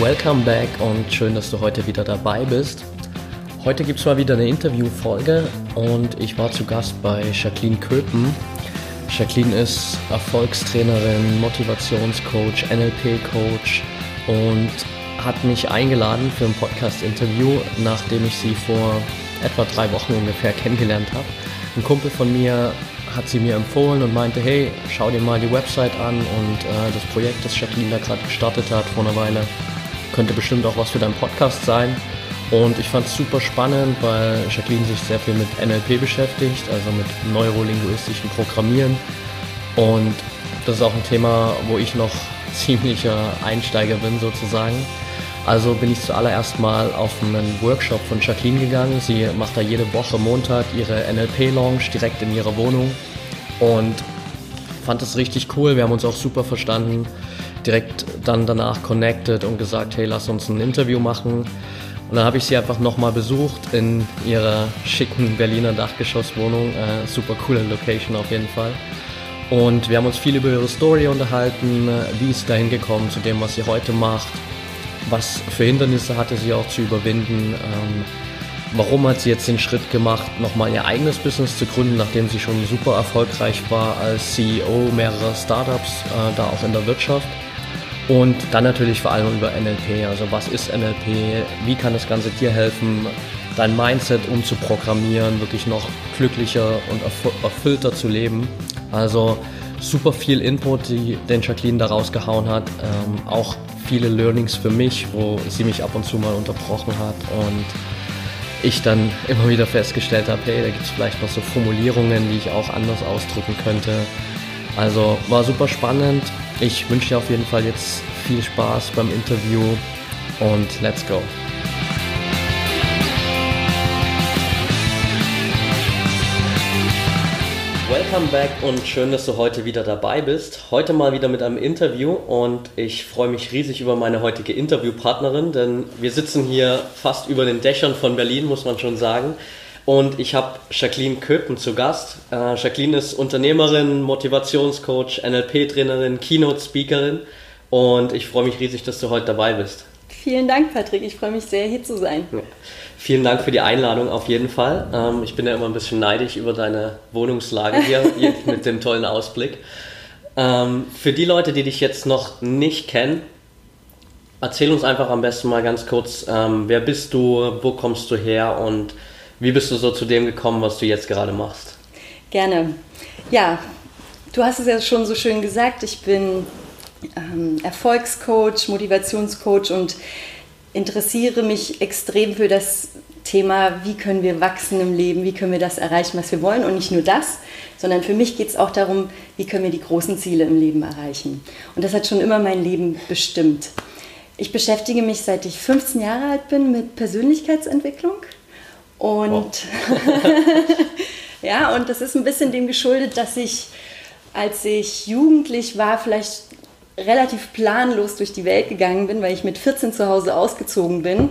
Welcome back und schön, dass du heute wieder dabei bist. Heute gibt es mal wieder eine Interviewfolge und ich war zu Gast bei Jacqueline Köpen. Jacqueline ist Erfolgstrainerin, Motivationscoach, NLP-Coach und hat mich eingeladen für ein Podcast-Interview, nachdem ich sie vor etwa drei Wochen ungefähr kennengelernt habe. Ein Kumpel von mir hat sie mir empfohlen und meinte, hey, schau dir mal die Website an und äh, das Projekt, das Jacqueline da gerade gestartet hat vor einer Weile, könnte bestimmt auch was für deinen Podcast sein. Und ich fand es super spannend, weil Jacqueline sich sehr viel mit NLP beschäftigt, also mit neurolinguistischem Programmieren. Und das ist auch ein Thema, wo ich noch ziemlicher Einsteiger bin sozusagen. Also bin ich zuallererst mal auf einen Workshop von Jacqueline gegangen. Sie macht da jede Woche Montag ihre NLP-Lounge direkt in ihrer Wohnung und fand es richtig cool. Wir haben uns auch super verstanden direkt dann danach connected und gesagt, hey, lass uns ein Interview machen. Und dann habe ich sie einfach nochmal besucht in ihrer schicken Berliner Dachgeschosswohnung. Äh, super coole Location auf jeden Fall. Und wir haben uns viel über ihre Story unterhalten, wie ist sie dahin gekommen zu dem, was sie heute macht, was für Hindernisse hatte sie auch zu überwinden, ähm, warum hat sie jetzt den Schritt gemacht, nochmal ihr eigenes Business zu gründen, nachdem sie schon super erfolgreich war als CEO mehrerer Startups, äh, da auch in der Wirtschaft. Und dann natürlich vor allem über NLP. Also was ist NLP? Wie kann das Ganze dir helfen, dein Mindset umzuprogrammieren, wirklich noch glücklicher und erfüllter zu leben? Also super viel Input, die den Jacqueline da rausgehauen hat. Ähm, auch viele Learnings für mich, wo sie mich ab und zu mal unterbrochen hat und ich dann immer wieder festgestellt habe, hey, da gibt es vielleicht noch so Formulierungen, die ich auch anders ausdrücken könnte. Also war super spannend. Ich wünsche dir auf jeden Fall jetzt viel Spaß beim Interview und let's go. Welcome back und schön, dass du heute wieder dabei bist. Heute mal wieder mit einem Interview und ich freue mich riesig über meine heutige Interviewpartnerin, denn wir sitzen hier fast über den Dächern von Berlin, muss man schon sagen. Und ich habe Jacqueline Köpen zu Gast. Äh, Jacqueline ist Unternehmerin, Motivationscoach, NLP-Trainerin, Keynote-Speakerin. Und ich freue mich riesig, dass du heute dabei bist. Vielen Dank, Patrick. Ich freue mich sehr, hier zu sein. Ja. Vielen Dank für die Einladung auf jeden Fall. Ähm, ich bin ja immer ein bisschen neidisch über deine Wohnungslage hier, hier mit dem tollen Ausblick. Ähm, für die Leute, die dich jetzt noch nicht kennen, erzähl uns einfach am besten mal ganz kurz, ähm, wer bist du, wo kommst du her und wie bist du so zu dem gekommen, was du jetzt gerade machst? Gerne. Ja, du hast es ja schon so schön gesagt, ich bin ähm, Erfolgscoach, Motivationscoach und interessiere mich extrem für das Thema, wie können wir wachsen im Leben, wie können wir das erreichen, was wir wollen. Und nicht nur das, sondern für mich geht es auch darum, wie können wir die großen Ziele im Leben erreichen. Und das hat schon immer mein Leben bestimmt. Ich beschäftige mich, seit ich 15 Jahre alt bin, mit Persönlichkeitsentwicklung. Und wow. ja, und das ist ein bisschen dem geschuldet, dass ich, als ich jugendlich war, vielleicht relativ planlos durch die Welt gegangen bin, weil ich mit 14 zu Hause ausgezogen bin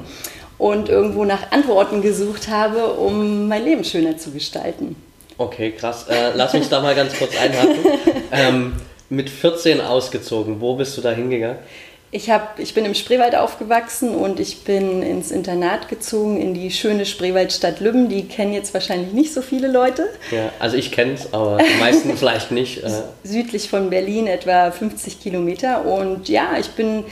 und irgendwo nach Antworten gesucht habe, um mein Leben schöner zu gestalten. Okay, krass. Äh, lass mich da mal ganz kurz einhaken. Ähm, mit 14 ausgezogen, wo bist du da hingegangen? Ich, hab, ich bin im Spreewald aufgewachsen und ich bin ins Internat gezogen in die schöne Spreewaldstadt Lübben. Die kennen jetzt wahrscheinlich nicht so viele Leute. Ja, also ich kenne es, aber die meisten vielleicht nicht. Äh. Südlich von Berlin, etwa 50 Kilometer. Und ja, ich bin.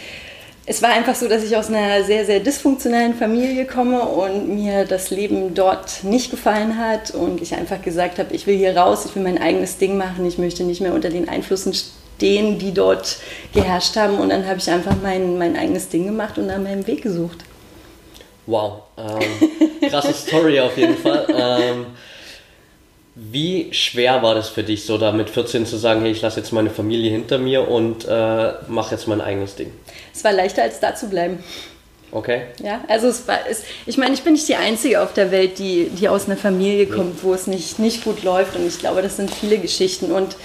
Es war einfach so, dass ich aus einer sehr, sehr dysfunktionellen Familie komme und mir das Leben dort nicht gefallen hat und ich einfach gesagt habe, ich will hier raus, ich will mein eigenes Ding machen, ich möchte nicht mehr unter den Einflüssen denen, die dort geherrscht haben. Und dann habe ich einfach mein, mein eigenes Ding gemacht und nach meinem Weg gesucht. Wow, ähm, krasse Story auf jeden Fall. Ähm, wie schwer war das für dich, so da mit 14 zu sagen, hey, ich lasse jetzt meine Familie hinter mir und äh, mache jetzt mein eigenes Ding? Es war leichter, als da zu bleiben. Okay. Ja, also es war, es, ich meine, ich bin nicht die Einzige auf der Welt, die, die aus einer Familie kommt, wo es nicht, nicht gut läuft. Und ich glaube, das sind viele Geschichten. Und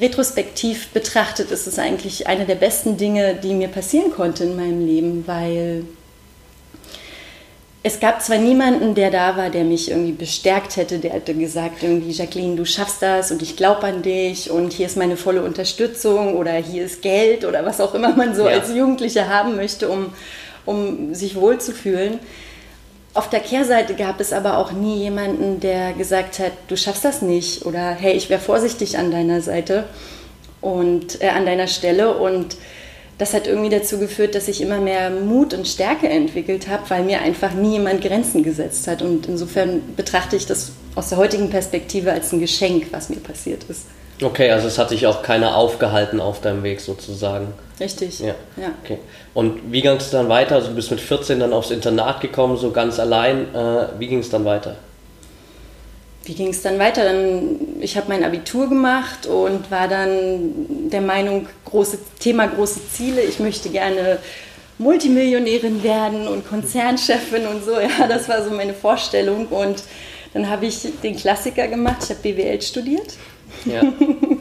retrospektiv betrachtet ist es eigentlich eine der besten Dinge, die mir passieren konnte in meinem Leben, weil es gab zwar niemanden, der da war, der mich irgendwie bestärkt hätte, der hätte gesagt, irgendwie, Jacqueline, du schaffst das und ich glaube an dich und hier ist meine volle Unterstützung oder hier ist Geld oder was auch immer man so ja. als Jugendliche haben möchte, um, um sich wohlzufühlen. Auf der Kehrseite gab es aber auch nie jemanden, der gesagt hat, du schaffst das nicht oder hey, ich wäre vorsichtig an deiner Seite und äh, an deiner Stelle und das hat irgendwie dazu geführt, dass ich immer mehr Mut und Stärke entwickelt habe, weil mir einfach nie jemand Grenzen gesetzt hat. Und insofern betrachte ich das aus der heutigen Perspektive als ein Geschenk, was mir passiert ist. Okay, also es hat sich auch keiner aufgehalten auf deinem Weg sozusagen. Richtig. Ja. ja. Okay. Und wie ging es dann weiter? Also du bist mit 14 dann aufs Internat gekommen, so ganz allein. Äh, wie ging es dann weiter? wie ging es dann weiter? Dann, ich habe mein Abitur gemacht und war dann der Meinung, große, Thema große Ziele, ich möchte gerne Multimillionärin werden und Konzernchefin und so. Ja, das war so meine Vorstellung. Und dann habe ich den Klassiker gemacht, ich habe BWL studiert. Ja.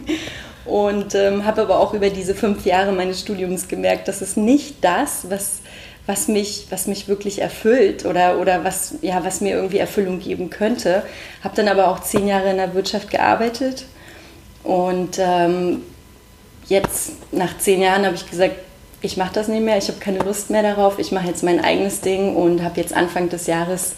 und ähm, habe aber auch über diese fünf Jahre meines Studiums gemerkt, dass es nicht das, was was mich, was mich wirklich erfüllt oder, oder was, ja, was mir irgendwie Erfüllung geben könnte. Habe dann aber auch zehn Jahre in der Wirtschaft gearbeitet und ähm, jetzt nach zehn Jahren habe ich gesagt, ich mache das nicht mehr, ich habe keine Lust mehr darauf, ich mache jetzt mein eigenes Ding und habe jetzt Anfang des Jahres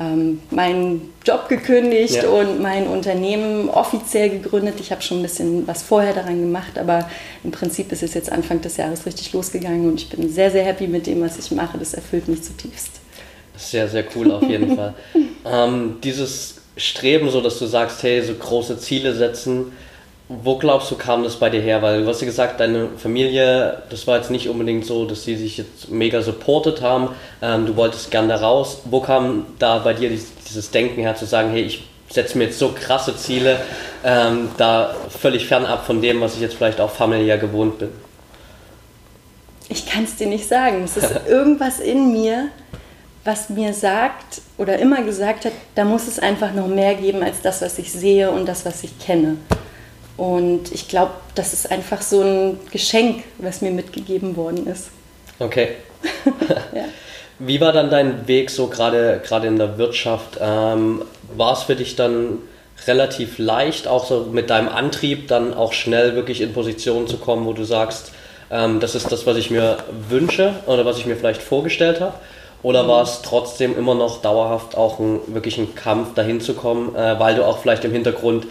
ähm, meinen Job gekündigt ja. und mein Unternehmen offiziell gegründet. Ich habe schon ein bisschen was vorher daran gemacht, aber im Prinzip ist es jetzt Anfang des Jahres richtig losgegangen und ich bin sehr, sehr happy mit dem, was ich mache. Das erfüllt mich zutiefst. Sehr, sehr cool auf jeden Fall. Ähm, dieses Streben, so dass du sagst, hey, so große Ziele setzen, wo glaubst du, kam das bei dir her? Weil du hast ja gesagt, deine Familie, das war jetzt nicht unbedingt so, dass sie sich jetzt mega supportet haben. Ähm, du wolltest gerne da raus. Wo kam da bei dir dieses Denken her, zu sagen, hey, ich setze mir jetzt so krasse Ziele, ähm, da völlig fernab von dem, was ich jetzt vielleicht auch familiär gewohnt bin? Ich kann es dir nicht sagen. Es ist irgendwas in mir, was mir sagt oder immer gesagt hat, da muss es einfach noch mehr geben als das, was ich sehe und das, was ich kenne. Und ich glaube, das ist einfach so ein Geschenk, was mir mitgegeben worden ist. Okay. ja. Wie war dann dein Weg so gerade gerade in der Wirtschaft? Ähm, war es für dich dann relativ leicht, auch so mit deinem Antrieb dann auch schnell wirklich in Positionen zu kommen, wo du sagst, ähm, das ist das, was ich mir wünsche oder was ich mir vielleicht vorgestellt habe? Oder war es trotzdem immer noch dauerhaft auch ein, wirklich ein Kampf, dahin zu kommen, äh, weil du auch vielleicht im Hintergrund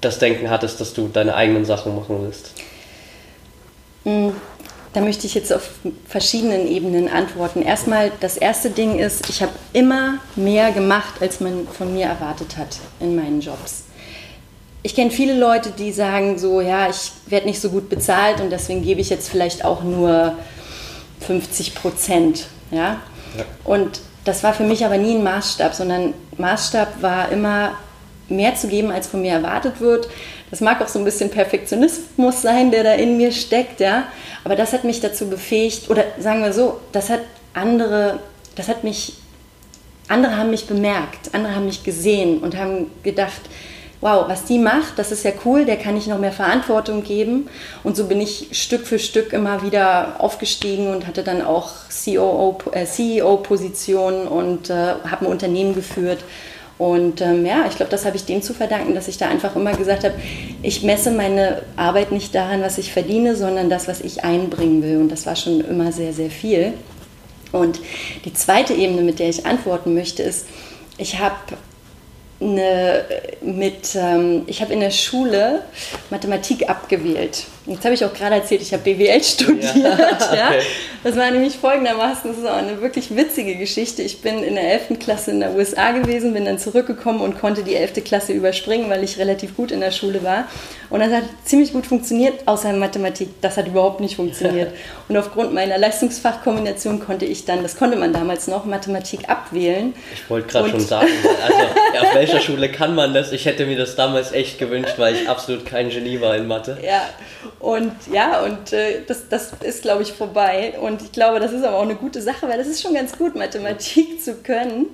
das Denken hattest, dass du deine eigenen Sachen machen willst? Hm, da möchte ich jetzt auf verschiedenen Ebenen antworten. Erstmal, das erste Ding ist, ich habe immer mehr gemacht, als man von mir erwartet hat in meinen Jobs. Ich kenne viele Leute, die sagen so, ja, ich werde nicht so gut bezahlt und deswegen gebe ich jetzt vielleicht auch nur 50 Prozent. Ja? ja? Und das war für mich aber nie ein Maßstab, sondern Maßstab war immer, mehr zu geben, als von mir erwartet wird. Das mag auch so ein bisschen Perfektionismus sein, der da in mir steckt, ja. Aber das hat mich dazu befähigt, oder sagen wir so, das hat andere, das hat mich, andere haben mich bemerkt, andere haben mich gesehen und haben gedacht, wow, was die macht, das ist ja cool, der kann ich noch mehr Verantwortung geben. Und so bin ich Stück für Stück immer wieder aufgestiegen und hatte dann auch CEO-Positionen äh, und äh, habe ein Unternehmen geführt und ähm, ja, ich glaube, das habe ich dem zu verdanken, dass ich da einfach immer gesagt habe, ich messe meine Arbeit nicht daran, was ich verdiene, sondern das, was ich einbringen will. Und das war schon immer sehr, sehr viel. Und die zweite Ebene, mit der ich antworten möchte, ist, ich habe eine, mit, ähm, ich habe in der Schule Mathematik abgewählt. Jetzt habe ich auch gerade erzählt, ich habe BWL studiert. Ja, ja. Das war nämlich folgendermaßen, das ist auch eine wirklich witzige Geschichte. Ich bin in der 11. Klasse in der USA gewesen, bin dann zurückgekommen und konnte die 11. Klasse überspringen, weil ich relativ gut in der Schule war. Und das hat ziemlich gut funktioniert, außer Mathematik. Das hat überhaupt nicht funktioniert. Und aufgrund meiner Leistungsfachkombination konnte ich dann, das konnte man damals noch, Mathematik abwählen. Ich wollte gerade schon sagen, also auf welcher Schule kann man das? Ich hätte mir das damals echt gewünscht, weil ich absolut kein Genie war in Mathe. Ja, Und ja, und äh, das, das ist, glaube ich, vorbei. Und ich glaube, das ist aber auch eine gute Sache, weil das ist schon ganz gut, Mathematik zu können.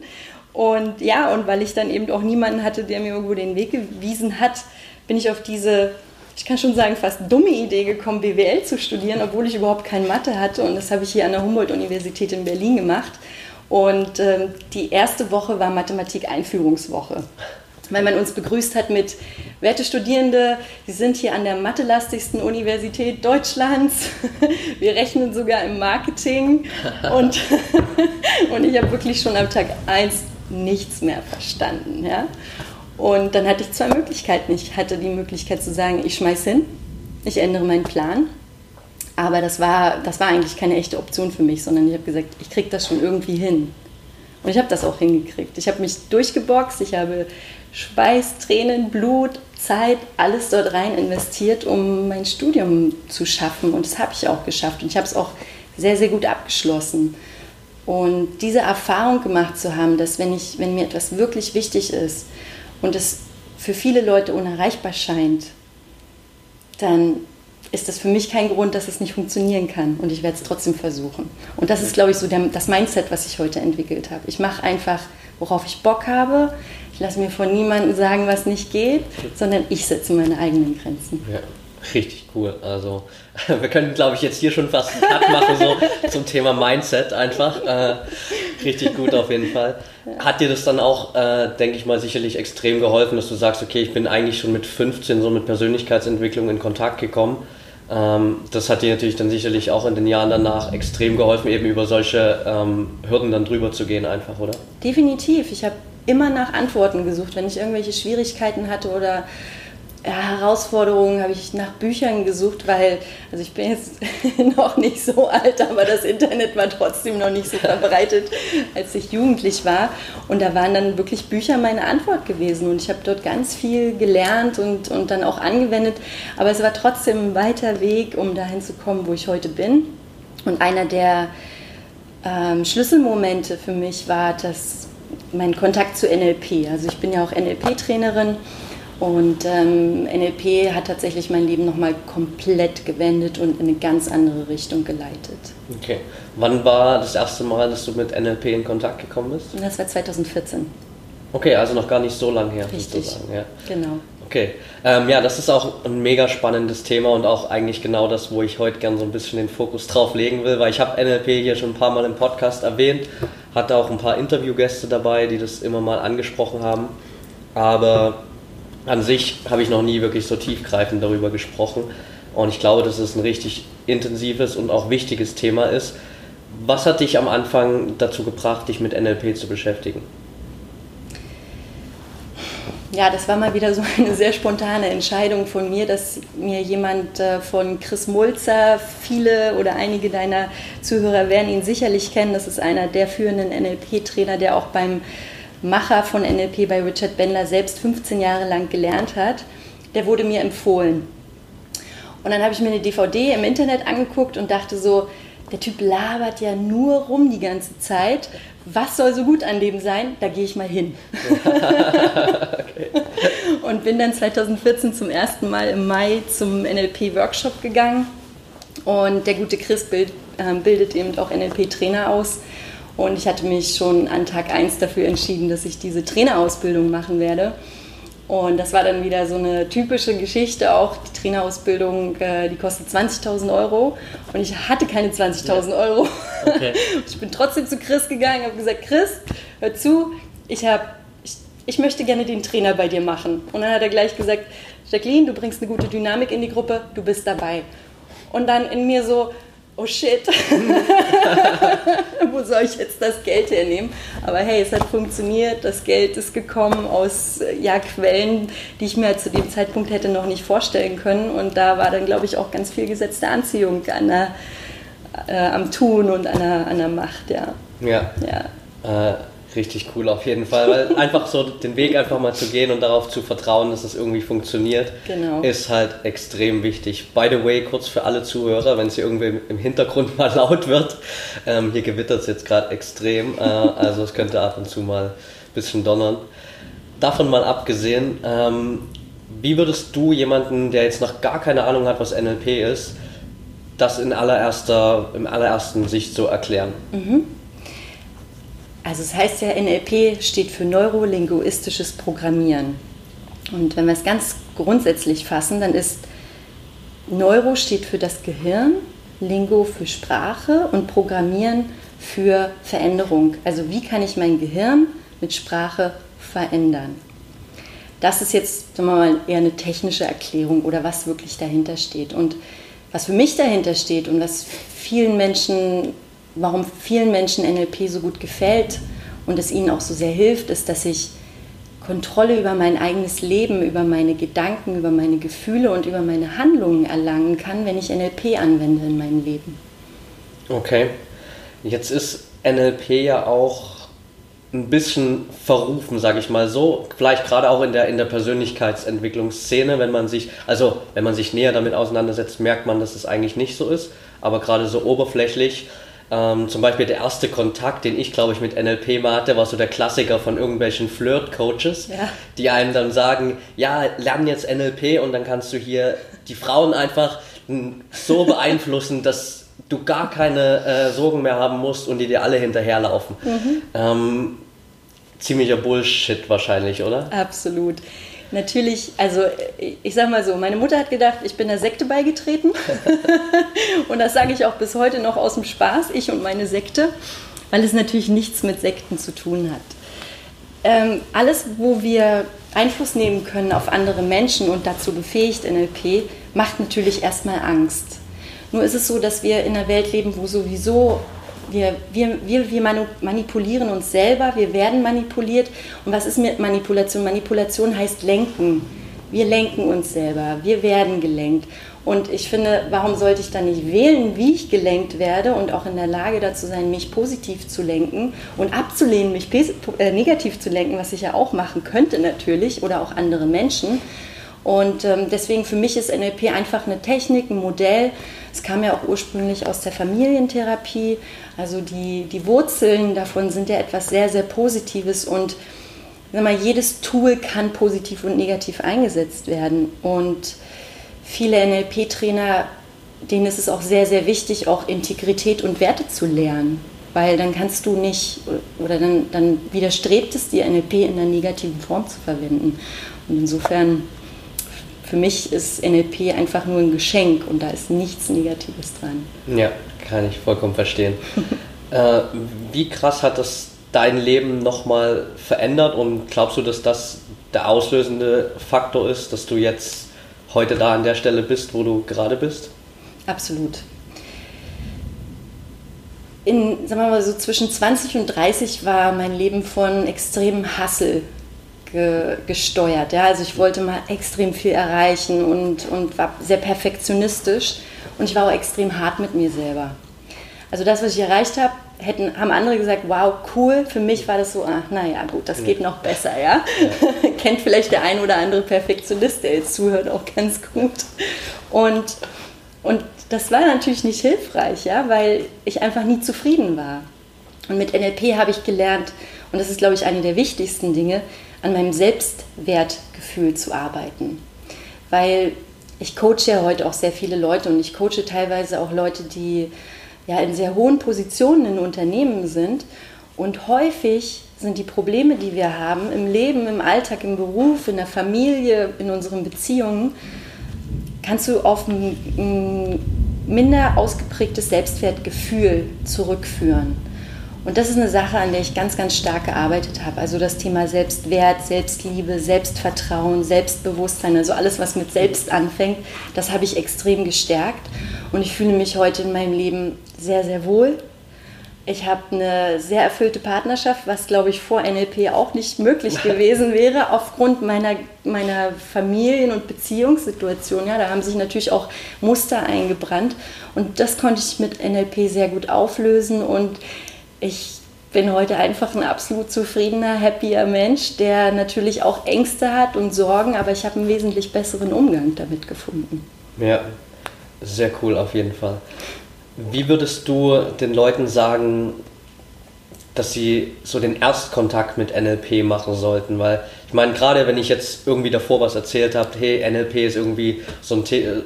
Und ja, und weil ich dann eben auch niemanden hatte, der mir irgendwo den Weg gewiesen hat, bin ich auf diese, ich kann schon sagen, fast dumme Idee gekommen, BWL zu studieren, obwohl ich überhaupt kein Mathe hatte. Und das habe ich hier an der Humboldt-Universität in Berlin gemacht. Und ähm, die erste Woche war Mathematik-Einführungswoche weil man uns begrüßt hat mit werte Studierende, Sie sind hier an der mathelastigsten Universität Deutschlands. Wir rechnen sogar im Marketing. Und, und ich habe wirklich schon am Tag 1 nichts mehr verstanden. Ja? Und dann hatte ich zwei Möglichkeiten. Ich hatte die Möglichkeit zu sagen, ich schmeiß hin, ich ändere meinen Plan. Aber das war, das war eigentlich keine echte Option für mich, sondern ich habe gesagt, ich kriege das schon irgendwie hin. Und ich habe das auch hingekriegt. Ich habe mich durchgeboxt, ich habe Schweiß, Tränen, Blut, Zeit, alles dort rein investiert, um mein Studium zu schaffen. Und das habe ich auch geschafft. Und ich habe es auch sehr, sehr gut abgeschlossen. Und diese Erfahrung gemacht zu haben, dass wenn, ich, wenn mir etwas wirklich wichtig ist und es für viele Leute unerreichbar scheint, dann ist das für mich kein Grund, dass es nicht funktionieren kann. Und ich werde es trotzdem versuchen. Und das ist, glaube ich, so der, das Mindset, was ich heute entwickelt habe. Ich mache einfach, worauf ich Bock habe. Lasse mir von niemandem sagen, was nicht geht, sondern ich setze meine eigenen Grenzen. Ja. Richtig cool. Also wir können, glaube ich, jetzt hier schon fast einen Cut machen so zum Thema Mindset einfach. Äh, richtig gut auf jeden Fall. Hat dir das dann auch, äh, denke ich mal, sicherlich extrem geholfen, dass du sagst, okay, ich bin eigentlich schon mit 15 so mit Persönlichkeitsentwicklung in Kontakt gekommen. Ähm, das hat dir natürlich dann sicherlich auch in den Jahren danach extrem geholfen, eben über solche ähm, Hürden dann drüber zu gehen, einfach, oder? Definitiv. Ich habe immer nach Antworten gesucht, wenn ich irgendwelche Schwierigkeiten hatte oder ja, Herausforderungen habe ich nach Büchern gesucht, weil, also ich bin jetzt noch nicht so alt, aber das Internet war trotzdem noch nicht so verbreitet, als ich jugendlich war. Und da waren dann wirklich Bücher meine Antwort gewesen. Und ich habe dort ganz viel gelernt und, und dann auch angewendet. Aber es war trotzdem ein weiter Weg, um dahin zu kommen, wo ich heute bin. Und einer der ähm, Schlüsselmomente für mich war das, mein Kontakt zu NLP. Also ich bin ja auch NLP-Trainerin und ähm, NLP hat tatsächlich mein Leben nochmal komplett gewendet und in eine ganz andere Richtung geleitet. Okay. Wann war das erste Mal, dass du mit NLP in Kontakt gekommen bist? Das war 2014. Okay, also noch gar nicht so lange her. Richtig. Sozusagen. Ja. Genau. Okay. Ähm, ja, das ist auch ein mega spannendes Thema und auch eigentlich genau das, wo ich heute gern so ein bisschen den Fokus drauf legen will, weil ich habe NLP hier schon ein paar Mal im Podcast erwähnt, hatte auch ein paar Interviewgäste dabei, die das immer mal angesprochen haben. Aber an sich habe ich noch nie wirklich so tiefgreifend darüber gesprochen. Und ich glaube, dass es ein richtig intensives und auch wichtiges Thema ist. Was hat dich am Anfang dazu gebracht, dich mit NLP zu beschäftigen? Ja, das war mal wieder so eine sehr spontane Entscheidung von mir, dass mir jemand äh, von Chris Mulzer, viele oder einige deiner Zuhörer werden ihn sicherlich kennen, das ist einer der führenden NLP-Trainer, der auch beim Macher von NLP bei Richard Bendler selbst 15 Jahre lang gelernt hat, der wurde mir empfohlen. Und dann habe ich mir eine DVD im Internet angeguckt und dachte so, der Typ labert ja nur rum die ganze Zeit. Was soll so gut an dem sein? Da gehe ich mal hin. okay. Und bin dann 2014 zum ersten Mal im Mai zum NLP-Workshop gegangen. Und der gute Chris bild, äh, bildet eben auch NLP-Trainer aus. Und ich hatte mich schon an Tag 1 dafür entschieden, dass ich diese Trainerausbildung machen werde. Und das war dann wieder so eine typische Geschichte. Auch die Trainerausbildung, äh, die kostet 20.000 Euro. Und ich hatte keine 20.000 Euro. Okay. Ich bin trotzdem zu Chris gegangen, habe gesagt, Chris, hör zu, ich, hab, ich, ich möchte gerne den Trainer bei dir machen. Und dann hat er gleich gesagt, Jacqueline, du bringst eine gute Dynamik in die Gruppe, du bist dabei. Und dann in mir so, oh shit, wo soll ich jetzt das Geld hernehmen? Aber hey, es hat funktioniert, das Geld ist gekommen aus ja, Quellen, die ich mir zu dem Zeitpunkt hätte noch nicht vorstellen können. Und da war dann, glaube ich, auch ganz viel gesetzte Anziehung an der, äh, am Tun und an der, an der Macht, ja. Ja. ja. Äh, Richtig cool auf jeden Fall, weil einfach so den Weg einfach mal zu gehen und darauf zu vertrauen, dass es irgendwie funktioniert, genau. ist halt extrem wichtig. By the way, kurz für alle Zuhörer, wenn es hier irgendwie im Hintergrund mal laut wird, ähm, hier gewittert es jetzt gerade extrem, äh, also es könnte ab und zu mal ein bisschen donnern. Davon mal abgesehen, ähm, Wie würdest du jemanden, der jetzt noch gar keine Ahnung hat, was NLP ist, das in allererster, im allerersten Sicht so erklären? Mhm. Also es heißt ja, NLP steht für neurolinguistisches Programmieren. Und wenn wir es ganz grundsätzlich fassen, dann ist Neuro steht für das Gehirn, Lingo für Sprache und Programmieren für Veränderung. Also wie kann ich mein Gehirn mit Sprache verändern? Das ist jetzt sagen wir mal, eher eine technische Erklärung oder was wirklich dahinter steht. Und was für mich dahinter steht und was vielen Menschen, warum vielen Menschen NLP so gut gefällt und es ihnen auch so sehr hilft, ist, dass ich Kontrolle über mein eigenes Leben, über meine Gedanken, über meine Gefühle und über meine Handlungen erlangen kann, wenn ich NLP anwende in meinem Leben. Okay. Jetzt ist NLP ja auch ein bisschen verrufen, sage ich mal so. Vielleicht gerade auch in der, in der Persönlichkeitsentwicklungsszene, wenn man sich, also wenn man sich näher damit auseinandersetzt, merkt man, dass es eigentlich nicht so ist. Aber gerade so oberflächlich ähm, zum Beispiel der erste Kontakt, den ich glaube ich mit NLP mal hatte, war so der Klassiker von irgendwelchen Flirt-Coaches, ja. die einem dann sagen, ja, lern jetzt NLP und dann kannst du hier die Frauen einfach so beeinflussen, dass du gar keine äh, Sorgen mehr haben musst und die dir alle hinterherlaufen. Mhm. Ähm, ziemlicher Bullshit wahrscheinlich, oder? Absolut natürlich, also ich sag mal so, meine Mutter hat gedacht, ich bin der Sekte beigetreten. und das sage ich auch bis heute noch aus dem Spaß, ich und meine Sekte, weil es natürlich nichts mit Sekten zu tun hat. Ähm, alles, wo wir Einfluss nehmen können auf andere Menschen und dazu befähigt NLP, macht natürlich erstmal Angst. Nur ist es so, dass wir in einer Welt leben, wo sowieso wir, wir, wir, wir manipulieren uns selber, wir werden manipuliert. Und was ist mit Manipulation? Manipulation heißt lenken. Wir lenken uns selber, wir werden gelenkt. Und ich finde, warum sollte ich dann nicht wählen, wie ich gelenkt werde und auch in der Lage dazu sein, mich positiv zu lenken und abzulehnen, mich äh, negativ zu lenken, was ich ja auch machen könnte natürlich oder auch andere Menschen. Und ähm, deswegen für mich ist NLP einfach eine Technik, ein Modell. Es kam ja auch ursprünglich aus der Familientherapie. Also die, die Wurzeln davon sind ja etwas sehr, sehr Positives und sag mal, jedes Tool kann positiv und negativ eingesetzt werden. Und viele NLP-Trainer, denen ist es auch sehr, sehr wichtig, auch Integrität und Werte zu lernen. Weil dann kannst du nicht, oder dann, dann widerstrebt es dir, NLP in einer negativen Form zu verwenden. Und insofern für mich ist NLP einfach nur ein Geschenk und da ist nichts Negatives dran. Ja, kann ich vollkommen verstehen. äh, wie krass hat das dein Leben nochmal verändert und glaubst du, dass das der auslösende Faktor ist, dass du jetzt heute da an der Stelle bist, wo du gerade bist? Absolut. In, sagen wir mal so, zwischen 20 und 30 war mein Leben von extremem Hassel ge, gesteuert. Ja? Also ich wollte mal extrem viel erreichen und, und war sehr perfektionistisch und ich war auch extrem hart mit mir selber. Also das, was ich erreicht habe, hätten, haben andere gesagt, wow, cool. Für mich war das so, ach, naja, gut, das geht noch besser, ja. ja. Kennt vielleicht der ein oder andere Perfektionist, der jetzt zuhört, auch ganz gut. Und, und das war natürlich nicht hilfreich, ja, weil ich einfach nie zufrieden war. Und mit NLP habe ich gelernt, und das ist, glaube ich, eine der wichtigsten Dinge, an meinem Selbstwertgefühl zu arbeiten. Weil ich coache ja heute auch sehr viele Leute und ich coache teilweise auch Leute, die ja in sehr hohen Positionen in Unternehmen sind. Und häufig sind die Probleme, die wir haben im Leben, im Alltag, im Beruf, in der Familie, in unseren Beziehungen, kannst du auf ein, ein minder ausgeprägtes Selbstwertgefühl zurückführen. Und das ist eine Sache, an der ich ganz, ganz stark gearbeitet habe. Also das Thema Selbstwert, Selbstliebe, Selbstvertrauen, Selbstbewusstsein, also alles, was mit Selbst anfängt, das habe ich extrem gestärkt. Und ich fühle mich heute in meinem Leben sehr, sehr wohl. Ich habe eine sehr erfüllte Partnerschaft, was, glaube ich, vor NLP auch nicht möglich gewesen wäre, aufgrund meiner, meiner Familien- und Beziehungssituation. Ja, da haben sich natürlich auch Muster eingebrannt. Und das konnte ich mit NLP sehr gut auflösen. Und ich bin heute einfach ein absolut zufriedener, happier Mensch, der natürlich auch Ängste hat und Sorgen, aber ich habe einen wesentlich besseren Umgang damit gefunden. Ja, sehr cool auf jeden Fall. Wie würdest du den Leuten sagen, dass sie so den Erstkontakt mit NLP machen sollten, weil ich meine, gerade wenn ich jetzt irgendwie davor was erzählt habe, hey, NLP ist irgendwie so ein The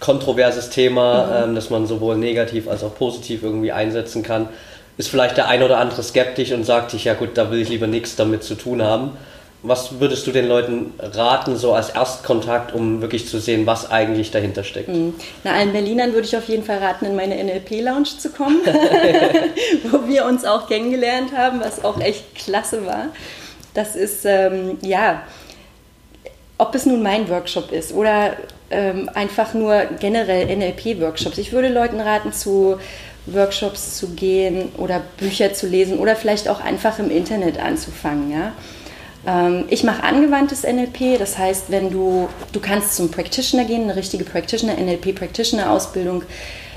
kontroverses Thema, mhm. ähm, das man sowohl negativ als auch positiv irgendwie einsetzen kann, ist vielleicht der ein oder andere skeptisch und sagt sich, ja gut, da will ich lieber nichts damit zu tun haben. Was würdest du den Leuten raten, so als Erstkontakt, um wirklich zu sehen, was eigentlich dahinter steckt? Mhm. Na, allen Berlinern würde ich auf jeden Fall raten, in meine NLP-Lounge zu kommen, wo wir uns auch kennengelernt haben, was auch echt klasse war. Das ist, ähm, ja, ob es nun mein Workshop ist oder ähm, einfach nur generell NLP-Workshops. Ich würde Leuten raten, zu Workshops zu gehen oder Bücher zu lesen oder vielleicht auch einfach im Internet anzufangen. Ja? Ähm, ich mache angewandtes NLP, das heißt, wenn du, du kannst zum Practitioner gehen, eine richtige Practitioner, NLP-Practitioner-Ausbildung,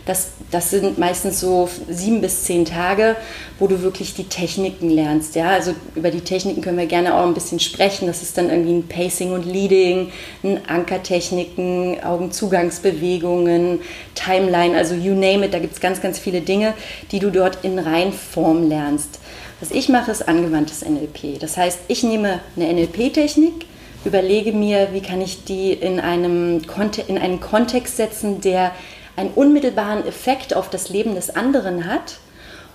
das, das sind meistens so sieben bis zehn Tage, wo du wirklich die Techniken lernst. Ja? Also über die Techniken können wir gerne auch ein bisschen sprechen. Das ist dann irgendwie ein Pacing und Leading, ein Ankertechniken, Augenzugangsbewegungen, Timeline, also you name it. Da gibt es ganz, ganz viele Dinge, die du dort in Reinform lernst. Was ich mache, ist angewandtes NLP. Das heißt, ich nehme eine NLP-Technik, überlege mir, wie kann ich die in, einem in einen Kontext setzen, der einen unmittelbaren Effekt auf das Leben des anderen hat.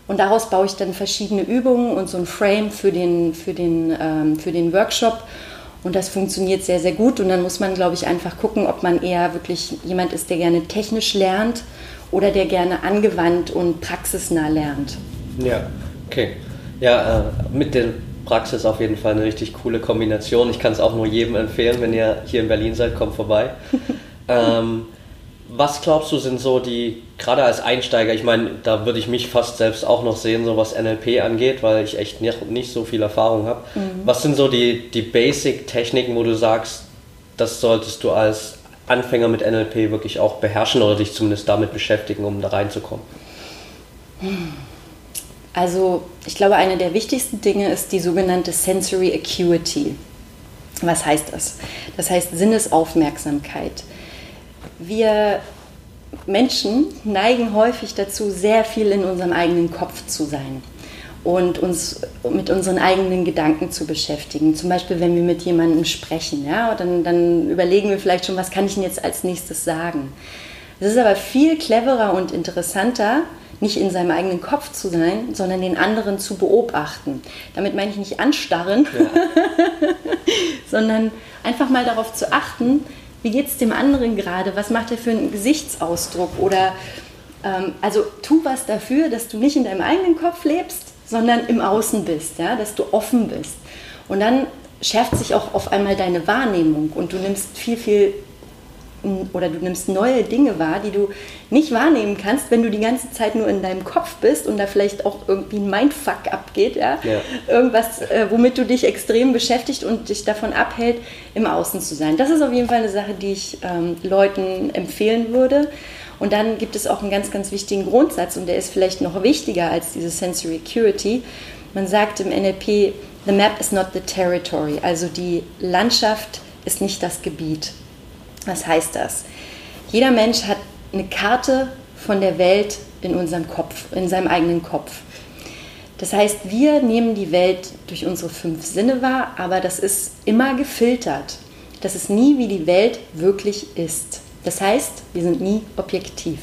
Und daraus baue ich dann verschiedene Übungen und so ein Frame für den, für den, ähm, für den Workshop. Und das funktioniert sehr, sehr gut. Und dann muss man, glaube ich, einfach gucken, ob man eher wirklich jemand ist, der gerne technisch lernt oder der gerne angewandt und praxisnah lernt. Ja, okay. Ja, äh, mit der Praxis auf jeden Fall eine richtig coole Kombination. Ich kann es auch nur jedem empfehlen, wenn ihr hier in Berlin seid, kommt vorbei. ähm, was glaubst du sind so die, gerade als Einsteiger, ich meine, da würde ich mich fast selbst auch noch sehen, so was NLP angeht, weil ich echt nicht, nicht so viel Erfahrung habe. Mhm. Was sind so die, die Basic-Techniken, wo du sagst, das solltest du als Anfänger mit NLP wirklich auch beherrschen oder dich zumindest damit beschäftigen, um da reinzukommen? Also ich glaube, eine der wichtigsten Dinge ist die sogenannte Sensory Acuity. Was heißt das? Das heißt Sinnesaufmerksamkeit. Wir Menschen neigen häufig dazu, sehr viel in unserem eigenen Kopf zu sein und uns mit unseren eigenen Gedanken zu beschäftigen. Zum Beispiel, wenn wir mit jemandem sprechen, ja, dann, dann überlegen wir vielleicht schon, was kann ich denn jetzt als nächstes sagen. Es ist aber viel cleverer und interessanter, nicht in seinem eigenen Kopf zu sein, sondern den anderen zu beobachten. Damit meine ich nicht anstarren, ja. sondern einfach mal darauf zu achten, wie geht es dem anderen gerade, was macht er für einen Gesichtsausdruck oder ähm, also tu was dafür, dass du nicht in deinem eigenen Kopf lebst, sondern im Außen bist, ja? dass du offen bist. Und dann schärft sich auch auf einmal deine Wahrnehmung und du nimmst viel, viel oder du nimmst neue Dinge wahr, die du nicht wahrnehmen kannst, wenn du die ganze Zeit nur in deinem Kopf bist und da vielleicht auch irgendwie ein Mindfuck abgeht, ja? ja. Irgendwas, äh, womit du dich extrem beschäftigt und dich davon abhält, im Außen zu sein. Das ist auf jeden Fall eine Sache, die ich ähm, Leuten empfehlen würde. Und dann gibt es auch einen ganz, ganz wichtigen Grundsatz und der ist vielleicht noch wichtiger als diese Sensory Acuity. Man sagt im NLP, the map is not the territory, also die Landschaft ist nicht das Gebiet. Was heißt das? Jeder Mensch hat eine Karte von der Welt in unserem Kopf, in seinem eigenen Kopf. Das heißt, wir nehmen die Welt durch unsere fünf Sinne wahr, aber das ist immer gefiltert. Das ist nie, wie die Welt wirklich ist. Das heißt, wir sind nie objektiv.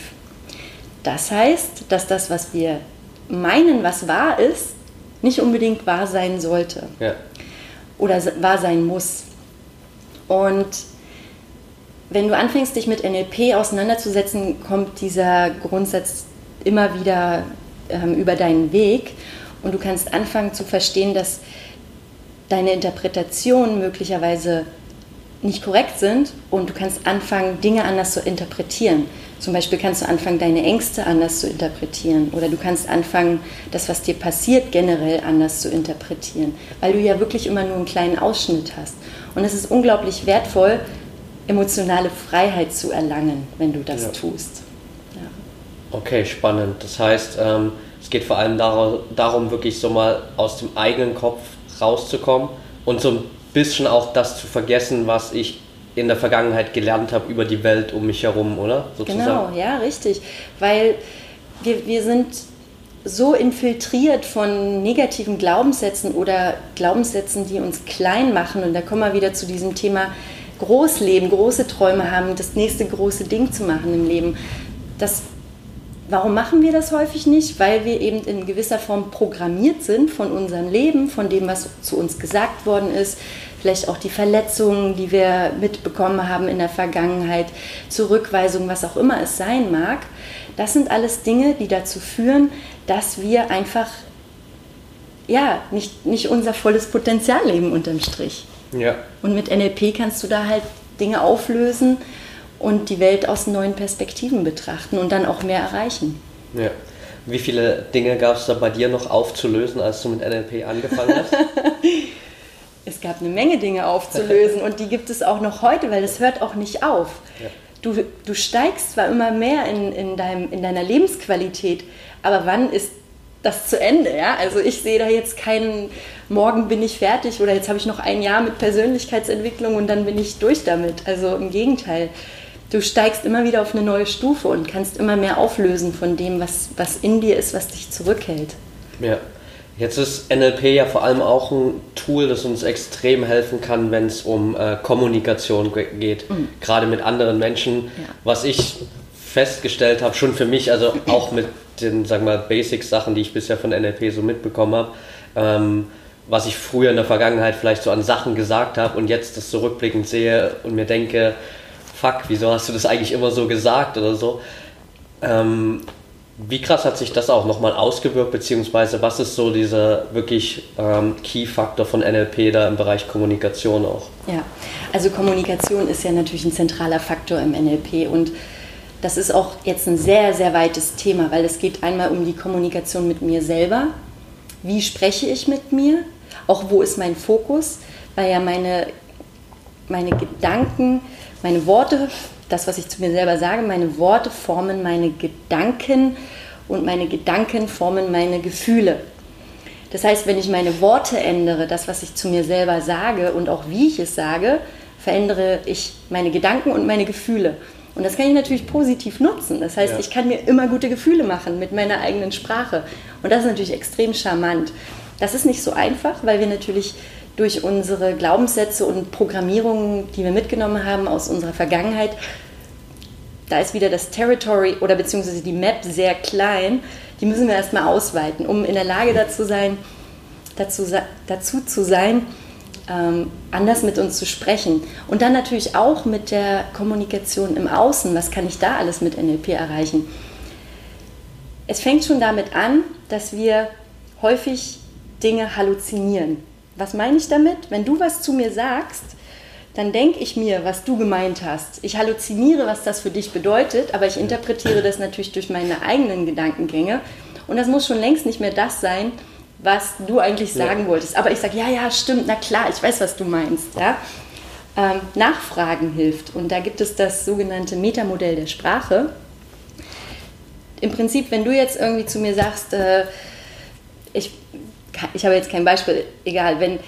Das heißt, dass das, was wir meinen, was wahr ist, nicht unbedingt wahr sein sollte. Ja. Oder wahr sein muss. Und wenn du anfängst, dich mit NLP auseinanderzusetzen, kommt dieser Grundsatz immer wieder ähm, über deinen Weg und du kannst anfangen zu verstehen, dass deine Interpretationen möglicherweise nicht korrekt sind und du kannst anfangen, Dinge anders zu interpretieren. Zum Beispiel kannst du anfangen, deine Ängste anders zu interpretieren oder du kannst anfangen, das, was dir passiert, generell anders zu interpretieren, weil du ja wirklich immer nur einen kleinen Ausschnitt hast. Und es ist unglaublich wertvoll, emotionale Freiheit zu erlangen, wenn du das ja. tust. Ja. Okay, spannend. Das heißt, ähm, es geht vor allem darum, wirklich so mal aus dem eigenen Kopf rauszukommen und so ein bisschen auch das zu vergessen, was ich in der Vergangenheit gelernt habe über die Welt um mich herum, oder? Sozusagen. Genau, ja, richtig. Weil wir, wir sind so infiltriert von negativen Glaubenssätzen oder Glaubenssätzen, die uns klein machen. Und da kommen wir wieder zu diesem Thema Großleben, große Träume haben, das nächste große Ding zu machen im Leben. Das, warum machen wir das häufig nicht? Weil wir eben in gewisser Form programmiert sind von unserem Leben, von dem, was zu uns gesagt worden ist. Vielleicht auch die Verletzungen, die wir mitbekommen haben in der Vergangenheit, Zurückweisung, was auch immer es sein mag. Das sind alles Dinge, die dazu führen, dass wir einfach ja, nicht, nicht unser volles Potenzial leben unterm Strich. Ja. Und mit NLP kannst du da halt Dinge auflösen und die Welt aus neuen Perspektiven betrachten und dann auch mehr erreichen. Ja. Wie viele Dinge gab es da bei dir noch aufzulösen, als du mit NLP angefangen hast? es gab eine Menge Dinge aufzulösen und die gibt es auch noch heute, weil es hört auch nicht auf. Ja. Du, du steigst zwar immer mehr in, in, deinem, in deiner Lebensqualität, aber wann ist das zu Ende? Ja? Also ich sehe da jetzt keinen, morgen bin ich fertig oder jetzt habe ich noch ein Jahr mit Persönlichkeitsentwicklung und dann bin ich durch damit. Also im Gegenteil, du steigst immer wieder auf eine neue Stufe und kannst immer mehr auflösen von dem, was, was in dir ist, was dich zurückhält. Ja. Jetzt ist NLP ja vor allem auch ein Tool, das uns extrem helfen kann, wenn es um äh, Kommunikation geht, mhm. gerade mit anderen Menschen. Ja. Was ich festgestellt habe, schon für mich, also auch mit den, sagen wir, Basics-Sachen, die ich bisher von NLP so mitbekommen habe, ähm, was ich früher in der Vergangenheit vielleicht so an Sachen gesagt habe und jetzt das zurückblickend sehe und mir denke, fuck, wieso hast du das eigentlich immer so gesagt oder so. Ähm, wie krass hat sich das auch nochmal ausgewirkt, beziehungsweise was ist so dieser wirklich ähm, Key-Faktor von NLP da im Bereich Kommunikation auch? Ja, also Kommunikation ist ja natürlich ein zentraler Faktor im NLP und das ist auch jetzt ein sehr, sehr weites Thema, weil es geht einmal um die Kommunikation mit mir selber. Wie spreche ich mit mir? Auch wo ist mein Fokus? Weil ja meine, meine Gedanken, meine Worte, das, was ich zu mir selber sage, meine Worte formen meine Gedanken und meine Gedanken formen meine Gefühle. Das heißt, wenn ich meine Worte ändere, das, was ich zu mir selber sage und auch wie ich es sage, verändere ich meine Gedanken und meine Gefühle. Und das kann ich natürlich positiv nutzen. Das heißt, ja. ich kann mir immer gute Gefühle machen mit meiner eigenen Sprache. Und das ist natürlich extrem charmant. Das ist nicht so einfach, weil wir natürlich durch unsere Glaubenssätze und Programmierungen, die wir mitgenommen haben aus unserer Vergangenheit, da ist wieder das Territory oder beziehungsweise die Map sehr klein. Die müssen wir erstmal ausweiten, um in der Lage dazu, sein, dazu, dazu zu sein, ähm, anders mit uns zu sprechen. Und dann natürlich auch mit der Kommunikation im Außen. Was kann ich da alles mit NLP erreichen? Es fängt schon damit an, dass wir häufig Dinge halluzinieren. Was meine ich damit? Wenn du was zu mir sagst, dann denke ich mir, was du gemeint hast. Ich halluziniere, was das für dich bedeutet, aber ich interpretiere das natürlich durch meine eigenen Gedankengänge. Und das muss schon längst nicht mehr das sein, was du eigentlich sagen ja. wolltest. Aber ich sage, ja, ja, stimmt, na klar, ich weiß, was du meinst. Ja? Ähm, Nachfragen hilft. Und da gibt es das sogenannte Metamodell der Sprache. Im Prinzip, wenn du jetzt irgendwie zu mir sagst, äh, ich, ich habe jetzt kein Beispiel, egal, wenn,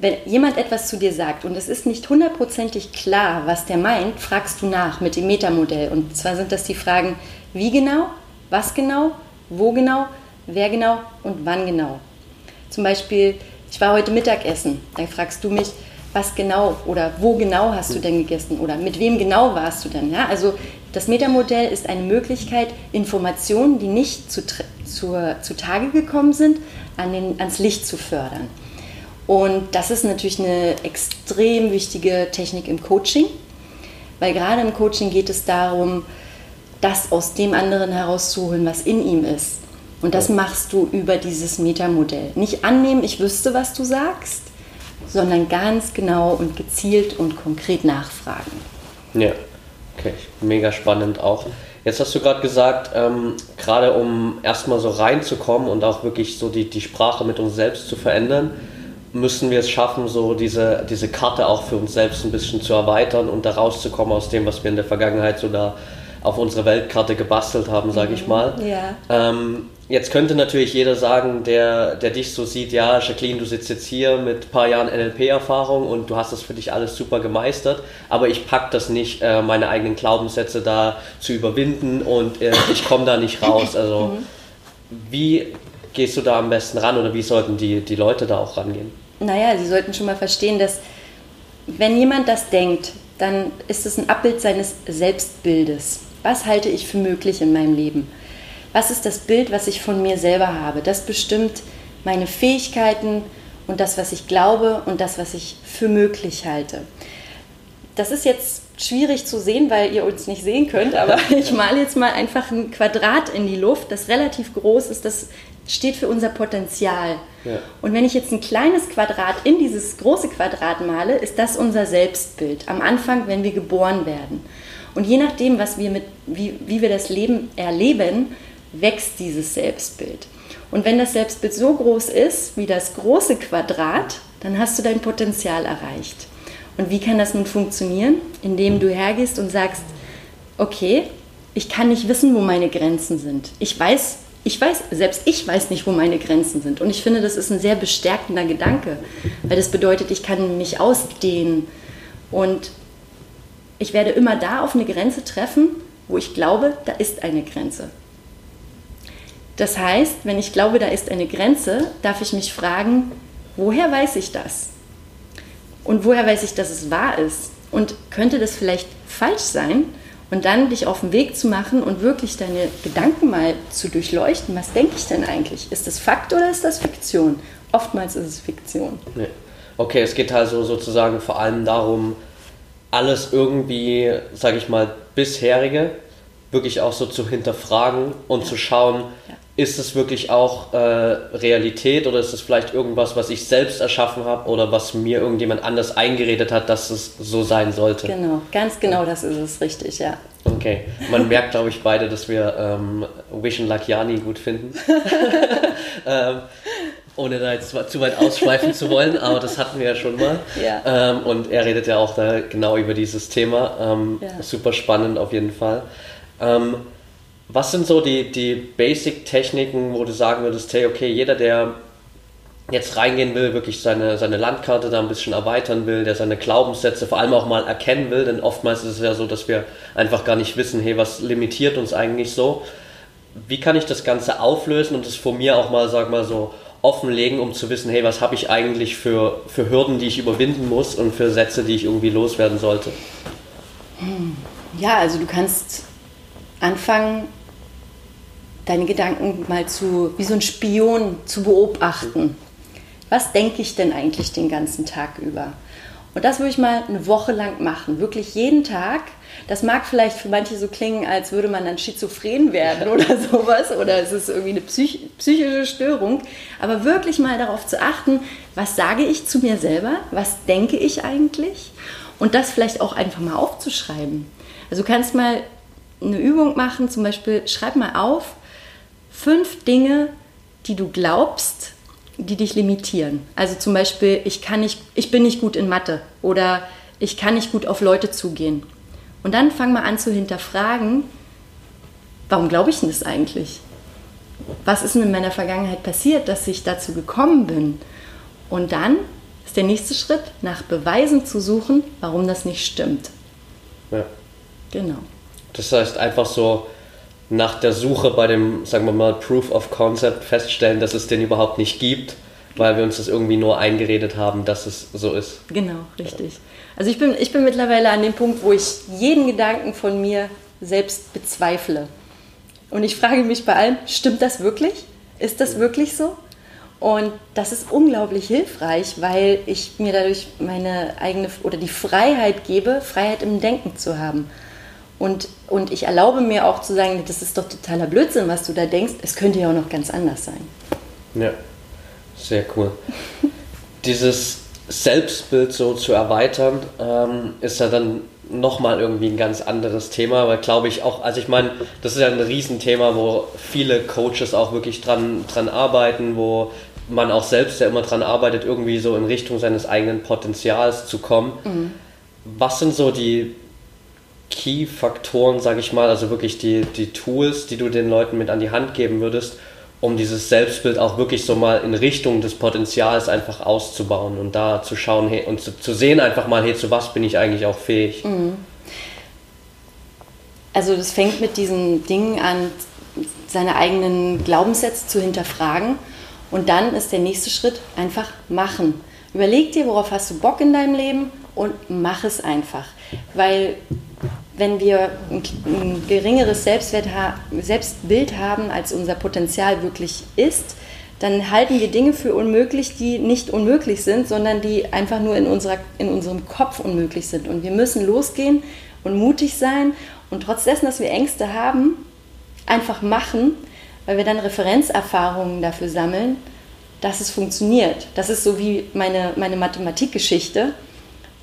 wenn jemand etwas zu dir sagt und es ist nicht hundertprozentig klar, was der meint, fragst du nach mit dem Metamodell. Und zwar sind das die Fragen, wie genau, was genau, wo genau, wer genau und wann genau. Zum Beispiel, ich war heute Mittagessen, dann fragst du mich, was genau oder wo genau hast du denn gegessen oder mit wem genau warst du denn? Ja? Also das Metamodell ist eine Möglichkeit, Informationen, die nicht zu, zur, zutage gekommen sind, an den, ans Licht zu fördern. Und das ist natürlich eine extrem wichtige Technik im Coaching, weil gerade im Coaching geht es darum, das aus dem anderen herauszuholen, was in ihm ist. Und das machst du über dieses Metamodell. Nicht annehmen, ich wüsste, was du sagst, sondern ganz genau und gezielt und konkret nachfragen. Ja, okay, mega spannend auch. Jetzt hast du gerade gesagt, ähm, gerade um erstmal so reinzukommen und auch wirklich so die, die Sprache mit uns selbst zu verändern, müssen wir es schaffen, so diese, diese Karte auch für uns selbst ein bisschen zu erweitern und da rauszukommen aus dem, was wir in der Vergangenheit so da auf unsere Weltkarte gebastelt haben, sage ich mhm. mal. Ja. Ähm, Jetzt könnte natürlich jeder sagen, der, der dich so sieht, ja, Jacqueline, du sitzt jetzt hier mit ein paar Jahren NLP-Erfahrung und du hast das für dich alles super gemeistert, aber ich pack das nicht, äh, meine eigenen Glaubenssätze da zu überwinden und äh, ich komme da nicht raus. Also wie gehst du da am besten ran oder wie sollten die, die Leute da auch rangehen? Naja, sie sollten schon mal verstehen, dass wenn jemand das denkt, dann ist es ein Abbild seines Selbstbildes. Was halte ich für möglich in meinem Leben? Was ist das Bild, was ich von mir selber habe? Das bestimmt meine Fähigkeiten und das, was ich glaube und das, was ich für möglich halte. Das ist jetzt schwierig zu sehen, weil ihr uns nicht sehen könnt, aber ich male jetzt mal einfach ein Quadrat in die Luft, das relativ groß ist. Das steht für unser Potenzial. Ja. Und wenn ich jetzt ein kleines Quadrat in dieses große Quadrat male, ist das unser Selbstbild am Anfang, wenn wir geboren werden. Und je nachdem, was wir mit, wie, wie wir das Leben erleben, wächst dieses Selbstbild. Und wenn das Selbstbild so groß ist wie das große Quadrat, dann hast du dein Potenzial erreicht. Und wie kann das nun funktionieren? Indem du hergehst und sagst, okay, ich kann nicht wissen, wo meine Grenzen sind. Ich weiß, ich weiß, selbst ich weiß nicht, wo meine Grenzen sind. Und ich finde, das ist ein sehr bestärkender Gedanke, weil das bedeutet, ich kann mich ausdehnen und ich werde immer da auf eine Grenze treffen, wo ich glaube, da ist eine Grenze. Das heißt, wenn ich glaube, da ist eine Grenze, darf ich mich fragen, woher weiß ich das? Und woher weiß ich, dass es wahr ist? Und könnte das vielleicht falsch sein? Und dann dich auf den Weg zu machen und wirklich deine Gedanken mal zu durchleuchten. Was denke ich denn eigentlich? Ist das Fakt oder ist das Fiktion? Oftmals ist es Fiktion. Nee. Okay, es geht also sozusagen vor allem darum, alles irgendwie, sage ich mal, bisherige wirklich auch so zu hinterfragen und ja. zu schauen, ja ist es wirklich auch äh, Realität oder ist es vielleicht irgendwas, was ich selbst erschaffen habe oder was mir irgendjemand anders eingeredet hat, dass es so sein sollte? Genau, ganz genau das ist es, richtig, ja. Okay, man merkt, glaube ich, beide, dass wir ähm, Vision Lakiani gut finden. ähm, ohne da jetzt zu weit ausschweifen zu wollen, aber das hatten wir ja schon mal. Ja. Ähm, und er redet ja auch da genau über dieses Thema. Ähm, ja. Super spannend auf jeden Fall. Ähm, was sind so die, die Basic-Techniken, wo du sagen würdest, hey, okay, jeder, der jetzt reingehen will, wirklich seine, seine Landkarte da ein bisschen erweitern will, der seine Glaubenssätze vor allem auch mal erkennen will, denn oftmals ist es ja so, dass wir einfach gar nicht wissen, hey, was limitiert uns eigentlich so? Wie kann ich das Ganze auflösen und das vor mir auch mal, sag mal so, offenlegen, um zu wissen, hey, was habe ich eigentlich für, für Hürden, die ich überwinden muss und für Sätze, die ich irgendwie loswerden sollte? Ja, also du kannst anfangen, deine Gedanken mal zu, wie so ein Spion zu beobachten. Was denke ich denn eigentlich den ganzen Tag über? Und das würde ich mal eine Woche lang machen, wirklich jeden Tag. Das mag vielleicht für manche so klingen, als würde man dann schizophren werden oder sowas oder es ist irgendwie eine psych psychische Störung. Aber wirklich mal darauf zu achten, was sage ich zu mir selber, was denke ich eigentlich und das vielleicht auch einfach mal aufzuschreiben. Also du kannst mal eine Übung machen, zum Beispiel schreib mal auf, fünf Dinge, die du glaubst, die dich limitieren. Also zum Beispiel, ich, kann nicht, ich bin nicht gut in Mathe oder ich kann nicht gut auf Leute zugehen. Und dann fang mal an zu hinterfragen, warum glaube ich denn das eigentlich? Was ist denn in meiner Vergangenheit passiert, dass ich dazu gekommen bin? Und dann ist der nächste Schritt, nach Beweisen zu suchen, warum das nicht stimmt. Ja. Genau. Das heißt einfach so, nach der Suche bei dem, sagen wir mal, Proof of Concept feststellen, dass es den überhaupt nicht gibt, weil wir uns das irgendwie nur eingeredet haben, dass es so ist. Genau, richtig. Ja. Also ich bin, ich bin mittlerweile an dem Punkt, wo ich jeden Gedanken von mir selbst bezweifle. Und ich frage mich bei allem, stimmt das wirklich? Ist das wirklich so? Und das ist unglaublich hilfreich, weil ich mir dadurch meine eigene oder die Freiheit gebe, Freiheit im Denken zu haben. Und, und ich erlaube mir auch zu sagen, das ist doch totaler Blödsinn, was du da denkst. Es könnte ja auch noch ganz anders sein. Ja, sehr cool. Dieses Selbstbild so zu erweitern, ähm, ist ja dann nochmal irgendwie ein ganz anderes Thema, weil glaube ich auch, also ich meine, das ist ja ein Riesenthema, wo viele Coaches auch wirklich dran, dran arbeiten, wo man auch selbst ja immer dran arbeitet, irgendwie so in Richtung seines eigenen Potenzials zu kommen. Mhm. Was sind so die Key-Faktoren, sage ich mal, also wirklich die, die Tools, die du den Leuten mit an die Hand geben würdest, um dieses Selbstbild auch wirklich so mal in Richtung des Potenzials einfach auszubauen und da zu schauen hey, und zu, zu sehen einfach mal, hey, zu was bin ich eigentlich auch fähig? Mhm. Also das fängt mit diesen Dingen an, seine eigenen Glaubenssätze zu hinterfragen. Und dann ist der nächste Schritt einfach machen. Überleg dir, worauf hast du Bock in deinem Leben und mach es einfach. Weil wenn wir ein, geringeres Selbstwert, Selbstbild haben, als unser Potenzial wirklich ist, dann halten wir Dinge für unmöglich, die nicht unmöglich sind, sondern die einfach nur in, unserer, in unserem Kopf unmöglich sind. Und wir müssen losgehen und mutig sein und trotz dessen, dass wir Ängste haben, einfach machen, weil wir dann Referenzerfahrungen dafür sammeln, dass es funktioniert. Das ist so wie meine, meine Mathematikgeschichte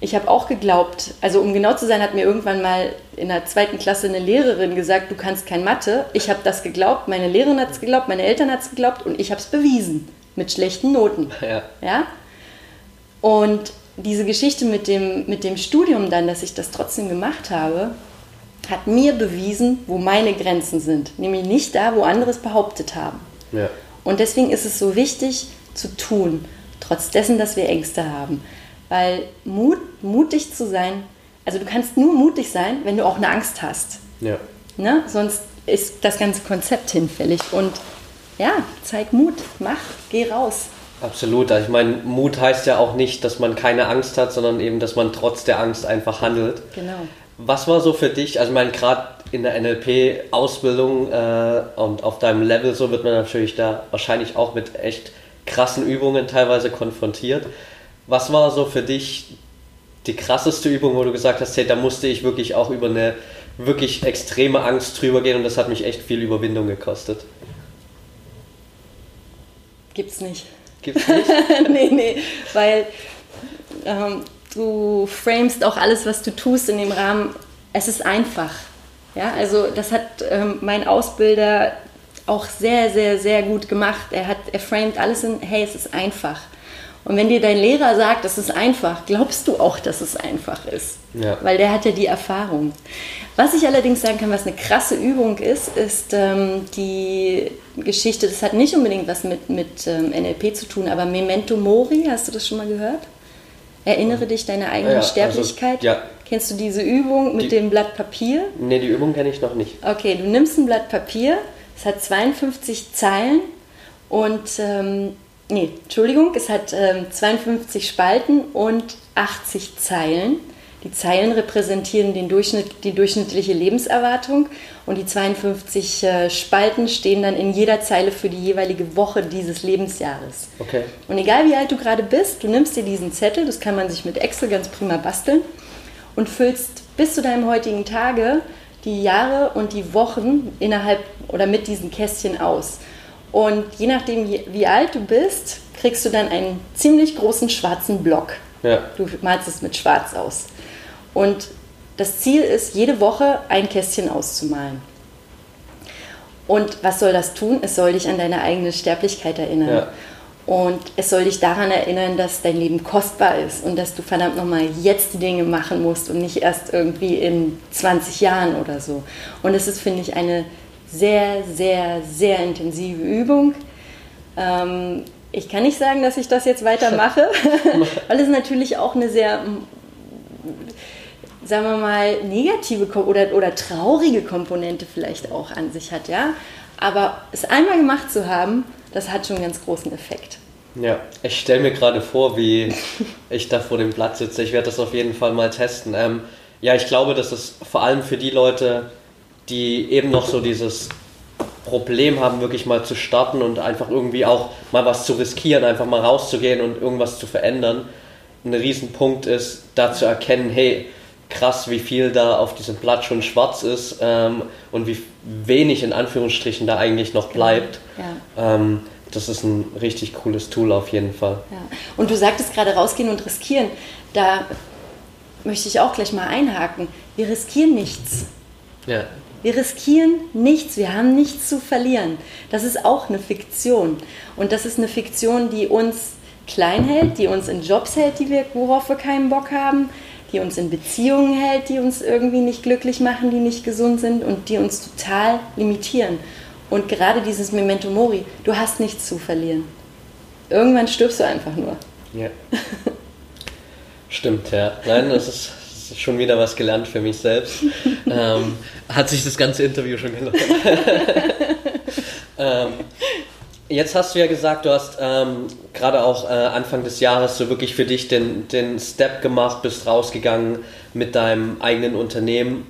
ich habe auch geglaubt, also um genau zu sein, hat mir irgendwann mal in der zweiten Klasse eine Lehrerin gesagt, du kannst kein Mathe. Ich habe das geglaubt, meine Lehrerin hat es geglaubt, meine Eltern hat es geglaubt und ich habe es bewiesen mit schlechten Noten. Ja. ja. Und diese Geschichte mit dem, mit dem Studium dann, dass ich das trotzdem gemacht habe, hat mir bewiesen, wo meine Grenzen sind. Nämlich nicht da, wo andere es behauptet haben. Ja. Und deswegen ist es so wichtig zu tun, trotz dessen, dass wir Ängste haben. Weil Mut, mutig zu sein, also du kannst nur mutig sein, wenn du auch eine Angst hast. Ja. Ne? Sonst ist das ganze Konzept hinfällig. Und ja, zeig Mut, mach, geh raus. Absolut. Also ich meine, Mut heißt ja auch nicht, dass man keine Angst hat, sondern eben, dass man trotz der Angst einfach handelt. Genau. Was war so für dich, also ich meine, gerade in der NLP-Ausbildung äh, und auf deinem Level, so wird man natürlich da wahrscheinlich auch mit echt krassen Übungen teilweise konfrontiert. Was war so für dich die krasseste Übung, wo du gesagt hast, hey, da musste ich wirklich auch über eine wirklich extreme Angst drüber gehen und das hat mich echt viel Überwindung gekostet? Gibt's nicht. Gibt's nicht? nee, nee, weil ähm, du framest auch alles, was du tust in dem Rahmen, es ist einfach. Ja, also das hat ähm, mein Ausbilder auch sehr, sehr, sehr gut gemacht. Er hat, er framed alles in, hey, es ist einfach. Und wenn dir dein Lehrer sagt, das ist einfach, glaubst du auch, dass es einfach ist. Ja. Weil der hat ja die Erfahrung. Was ich allerdings sagen kann, was eine krasse Übung ist, ist ähm, die Geschichte, das hat nicht unbedingt was mit, mit ähm, NLP zu tun, aber Memento Mori, hast du das schon mal gehört? Erinnere dich deiner eigenen ja, also, Sterblichkeit. Also, ja. Kennst du diese Übung mit die, dem Blatt Papier? Nee, die Übung kenne ich noch nicht. Okay, du nimmst ein Blatt Papier, es hat 52 Zeilen und ähm, nee, Entschuldigung, es hat ähm, 52 Spalten und 80 Zeilen. Die Zeilen repräsentieren den Durchschnitt, die durchschnittliche Lebenserwartung und die 52 äh, Spalten stehen dann in jeder Zeile für die jeweilige Woche dieses Lebensjahres. Okay. Und egal wie alt du gerade bist, du nimmst dir diesen Zettel, das kann man sich mit Excel ganz prima basteln und füllst bis zu deinem heutigen Tage die Jahre und die Wochen innerhalb oder mit diesen Kästchen aus. Und je nachdem, wie alt du bist, kriegst du dann einen ziemlich großen schwarzen Block. Ja. Du malst es mit Schwarz aus. Und das Ziel ist, jede Woche ein Kästchen auszumalen. Und was soll das tun? Es soll dich an deine eigene Sterblichkeit erinnern. Ja. Und es soll dich daran erinnern, dass dein Leben kostbar ist und dass du verdammt nochmal jetzt die Dinge machen musst und nicht erst irgendwie in 20 Jahren oder so. Und es ist, finde ich, eine sehr, sehr, sehr intensive Übung. Ähm, ich kann nicht sagen, dass ich das jetzt weitermache, weil es natürlich auch eine sehr, sagen wir mal, negative oder, oder traurige Komponente vielleicht auch an sich hat, ja. Aber es einmal gemacht zu haben, das hat schon einen ganz großen Effekt. Ja, ich stelle mir gerade vor, wie ich da vor dem Blatt sitze. Ich werde das auf jeden Fall mal testen. Ähm, ja, ich glaube, dass es vor allem für die Leute die eben noch so dieses Problem haben, wirklich mal zu starten und einfach irgendwie auch mal was zu riskieren, einfach mal rauszugehen und irgendwas zu verändern. Ein Riesenpunkt ist, da zu erkennen, hey, krass, wie viel da auf diesem Blatt schon schwarz ist ähm, und wie wenig in Anführungsstrichen da eigentlich noch bleibt. Ja. Ähm, das ist ein richtig cooles Tool auf jeden Fall. Ja. Und du sagtest gerade rausgehen und riskieren. Da möchte ich auch gleich mal einhaken. Wir riskieren nichts. Ja. Wir riskieren nichts, wir haben nichts zu verlieren. Das ist auch eine Fiktion. Und das ist eine Fiktion, die uns klein hält, die uns in Jobs hält, die wir, worauf wir keinen Bock haben, die uns in Beziehungen hält, die uns irgendwie nicht glücklich machen, die nicht gesund sind und die uns total limitieren. Und gerade dieses Memento Mori, du hast nichts zu verlieren. Irgendwann stirbst du einfach nur. Ja. Stimmt, ja. Nein, das ist schon wieder was gelernt für mich selbst. ähm, hat sich das ganze Interview schon gelohnt. ähm, jetzt hast du ja gesagt, du hast ähm, gerade auch äh, Anfang des Jahres so wirklich für dich den, den Step gemacht, bist rausgegangen mit deinem eigenen Unternehmen.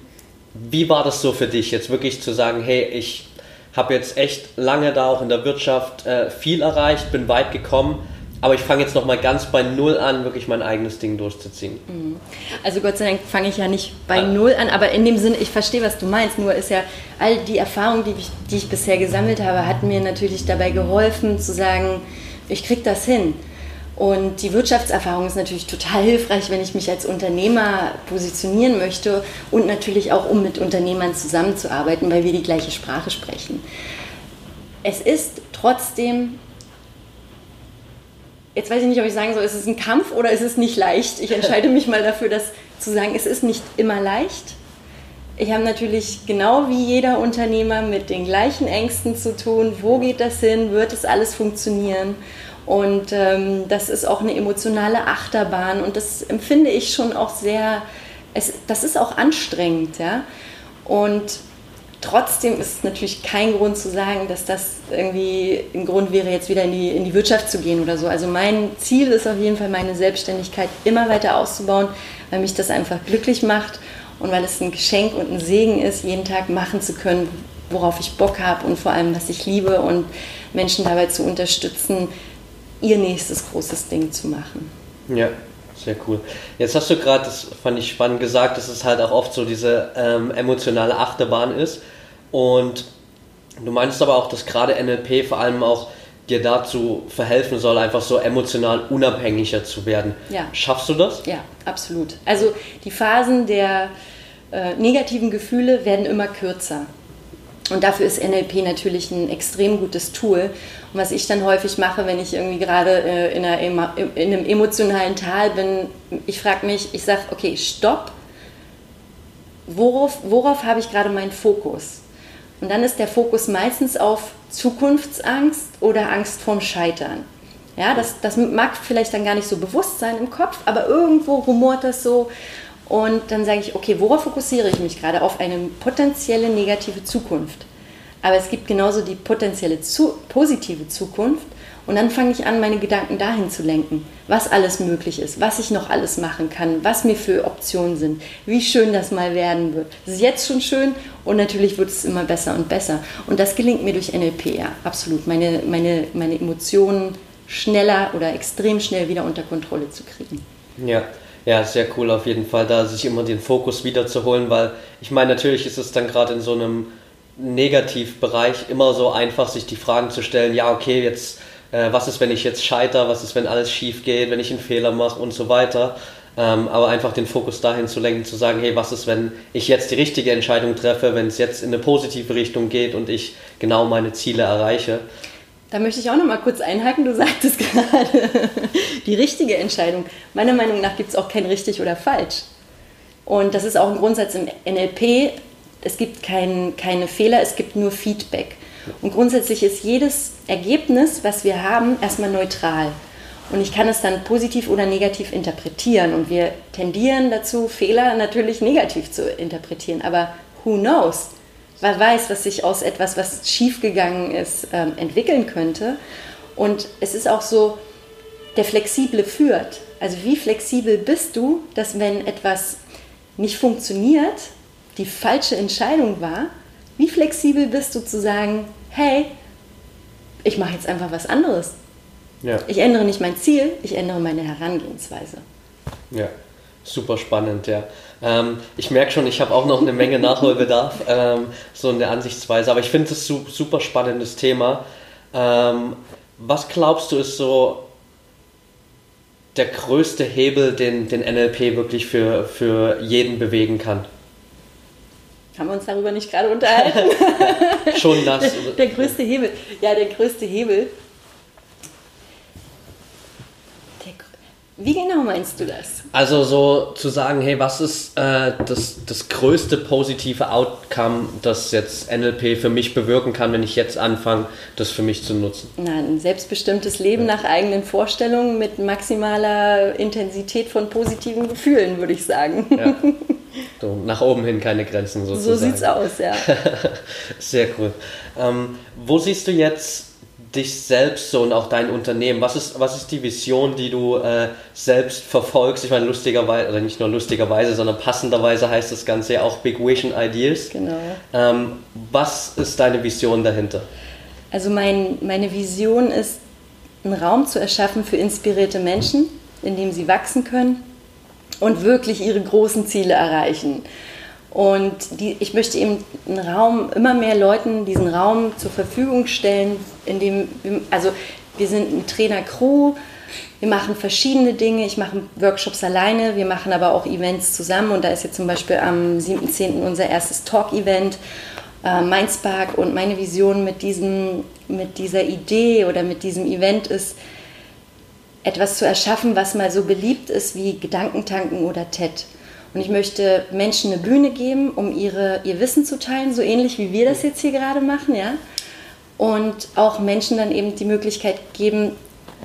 Wie war das so für dich, jetzt wirklich zu sagen, hey, ich habe jetzt echt lange da auch in der Wirtschaft äh, viel erreicht, bin weit gekommen aber ich fange jetzt nochmal ganz bei Null an, wirklich mein eigenes Ding durchzuziehen. Mhm. Also Gott sei Dank fange ich ja nicht bei ah. Null an, aber in dem Sinne, ich verstehe, was du meinst. Nur ist ja all die Erfahrungen, die ich, die ich bisher gesammelt habe, hat mir natürlich dabei geholfen zu sagen, ich kriege das hin. Und die Wirtschaftserfahrung ist natürlich total hilfreich, wenn ich mich als Unternehmer positionieren möchte und natürlich auch, um mit Unternehmern zusammenzuarbeiten, weil wir die gleiche Sprache sprechen. Es ist trotzdem jetzt weiß ich nicht, ob ich sagen soll, ist es ein Kampf oder ist es nicht leicht. Ich entscheide mich mal dafür, das zu sagen, es ist nicht immer leicht. Ich habe natürlich genau wie jeder Unternehmer mit den gleichen Ängsten zu tun. Wo geht das hin? Wird es alles funktionieren? Und ähm, das ist auch eine emotionale Achterbahn und das empfinde ich schon auch sehr, es, das ist auch anstrengend. Ja? Und Trotzdem ist es natürlich kein Grund zu sagen, dass das irgendwie ein Grund wäre, jetzt wieder in die, in die Wirtschaft zu gehen oder so. Also mein Ziel ist auf jeden Fall, meine Selbstständigkeit immer weiter auszubauen, weil mich das einfach glücklich macht und weil es ein Geschenk und ein Segen ist, jeden Tag machen zu können, worauf ich Bock habe und vor allem, was ich liebe und Menschen dabei zu unterstützen, ihr nächstes großes Ding zu machen. Ja, sehr cool. Jetzt hast du gerade, das fand ich spannend gesagt, dass es halt auch oft so diese ähm, emotionale Achterbahn ist. Und du meinst aber auch, dass gerade NLP vor allem auch dir dazu verhelfen soll, einfach so emotional unabhängiger zu werden. Ja. Schaffst du das? Ja, absolut. Also die Phasen der äh, negativen Gefühle werden immer kürzer. Und dafür ist NLP natürlich ein extrem gutes Tool. Und was ich dann häufig mache, wenn ich irgendwie gerade äh, in, einer, in einem emotionalen Tal bin, ich frage mich, ich sage, okay, stopp. Worauf, worauf habe ich gerade meinen Fokus? Und dann ist der Fokus meistens auf Zukunftsangst oder Angst vorm Scheitern. Ja, das, das mag vielleicht dann gar nicht so bewusst sein im Kopf, aber irgendwo rumort das so. Und dann sage ich, okay, worauf fokussiere ich mich gerade? Auf eine potenzielle negative Zukunft. Aber es gibt genauso die potenzielle zu, positive Zukunft. Und dann fange ich an, meine Gedanken dahin zu lenken, was alles möglich ist, was ich noch alles machen kann, was mir für Optionen sind, wie schön das mal werden wird. Es ist jetzt schon schön und natürlich wird es immer besser und besser. Und das gelingt mir durch NLP, ja, absolut. Meine, meine, meine Emotionen schneller oder extrem schnell wieder unter Kontrolle zu kriegen. Ja. Ja, sehr cool auf jeden Fall, da sich immer den Fokus wiederzuholen, weil ich meine, natürlich ist es dann gerade in so einem Negativbereich immer so einfach, sich die Fragen zu stellen, ja, okay, jetzt, äh, was ist, wenn ich jetzt scheiter, was ist, wenn alles schief geht, wenn ich einen Fehler mache und so weiter. Ähm, aber einfach den Fokus dahin zu lenken, zu sagen, hey, was ist, wenn ich jetzt die richtige Entscheidung treffe, wenn es jetzt in eine positive Richtung geht und ich genau meine Ziele erreiche. Da möchte ich auch noch mal kurz einhaken. Du sagtest gerade, die richtige Entscheidung. Meiner Meinung nach gibt es auch kein richtig oder falsch. Und das ist auch ein Grundsatz im NLP es gibt kein, keine Fehler, es gibt nur Feedback. Und grundsätzlich ist jedes Ergebnis, was wir haben, erstmal neutral. Und ich kann es dann positiv oder negativ interpretieren. Und wir tendieren dazu, Fehler natürlich negativ zu interpretieren. Aber who knows? Wer weiß, was sich aus etwas, was schiefgegangen ist, ähm, entwickeln könnte. Und es ist auch so, der Flexible führt. Also wie flexibel bist du, dass wenn etwas nicht funktioniert, die falsche Entscheidung war, wie flexibel bist du zu sagen, hey, ich mache jetzt einfach was anderes. Ja. Ich ändere nicht mein Ziel, ich ändere meine Herangehensweise. Ja, super spannend, ja. Ähm, ich merke schon, ich habe auch noch eine Menge Nachholbedarf, ähm, so in der Ansichtsweise, aber ich finde es ein super spannendes Thema. Ähm, was glaubst du ist so der größte Hebel, den, den NLP wirklich für, für jeden bewegen kann? Haben wir uns darüber nicht gerade unterhalten? Schon das. Der, der, größte Hebel. Ja, der größte Hebel. Der, Wie genau meinst du das? Also so zu sagen, hey, was ist äh, das, das größte positive Outcome, das jetzt NLP für mich bewirken kann, wenn ich jetzt anfange, das für mich zu nutzen? Na, ein selbstbestimmtes Leben ja. nach eigenen Vorstellungen mit maximaler Intensität von positiven Gefühlen, würde ich sagen. Ja. So, nach oben hin keine Grenzen sozusagen. So sieht's aus, ja. Sehr cool. Ähm, wo siehst du jetzt dich selbst so und auch dein Unternehmen? Was ist, was ist die Vision, die du äh, selbst verfolgst? Ich meine, lustigerweise, oder nicht nur lustigerweise, sondern passenderweise heißt das Ganze ja auch Big Vision Ideas. Genau. Ähm, was ist deine Vision dahinter? Also mein, meine Vision ist, einen Raum zu erschaffen für inspirierte Menschen, in dem sie wachsen können und wirklich ihre großen Ziele erreichen. Und die, ich möchte eben einen Raum, immer mehr Leuten diesen Raum zur Verfügung stellen, in dem, also wir sind eine Trainer-Crew, wir machen verschiedene Dinge. Ich mache Workshops alleine, wir machen aber auch Events zusammen. Und da ist jetzt zum Beispiel am 7.10. unser erstes Talk-Event, äh, Mindspark. Und meine Vision mit, diesem, mit dieser Idee oder mit diesem Event ist, etwas zu erschaffen, was mal so beliebt ist wie Gedankentanken oder TED. Und ich möchte Menschen eine Bühne geben, um ihre, ihr Wissen zu teilen, so ähnlich wie wir das jetzt hier gerade machen, ja. Und auch Menschen dann eben die Möglichkeit geben,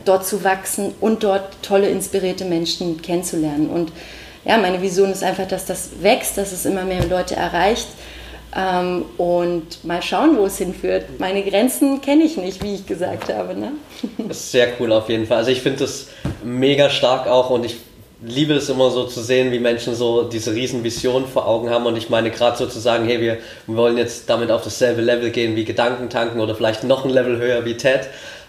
dort zu wachsen und dort tolle, inspirierte Menschen kennenzulernen. Und ja, meine Vision ist einfach, dass das wächst, dass es immer mehr Leute erreicht. Ähm, und mal schauen, wo es hinführt. Meine Grenzen kenne ich nicht, wie ich gesagt habe. Ne? Das ist sehr cool auf jeden Fall. Also ich finde das mega stark auch und ich liebe es immer so zu sehen, wie Menschen so diese riesen Vision vor Augen haben und ich meine gerade so zu sagen, hey, wir, wollen jetzt damit auf dasselbe Level gehen wie Gedankentanken oder vielleicht noch ein Level höher wie TED.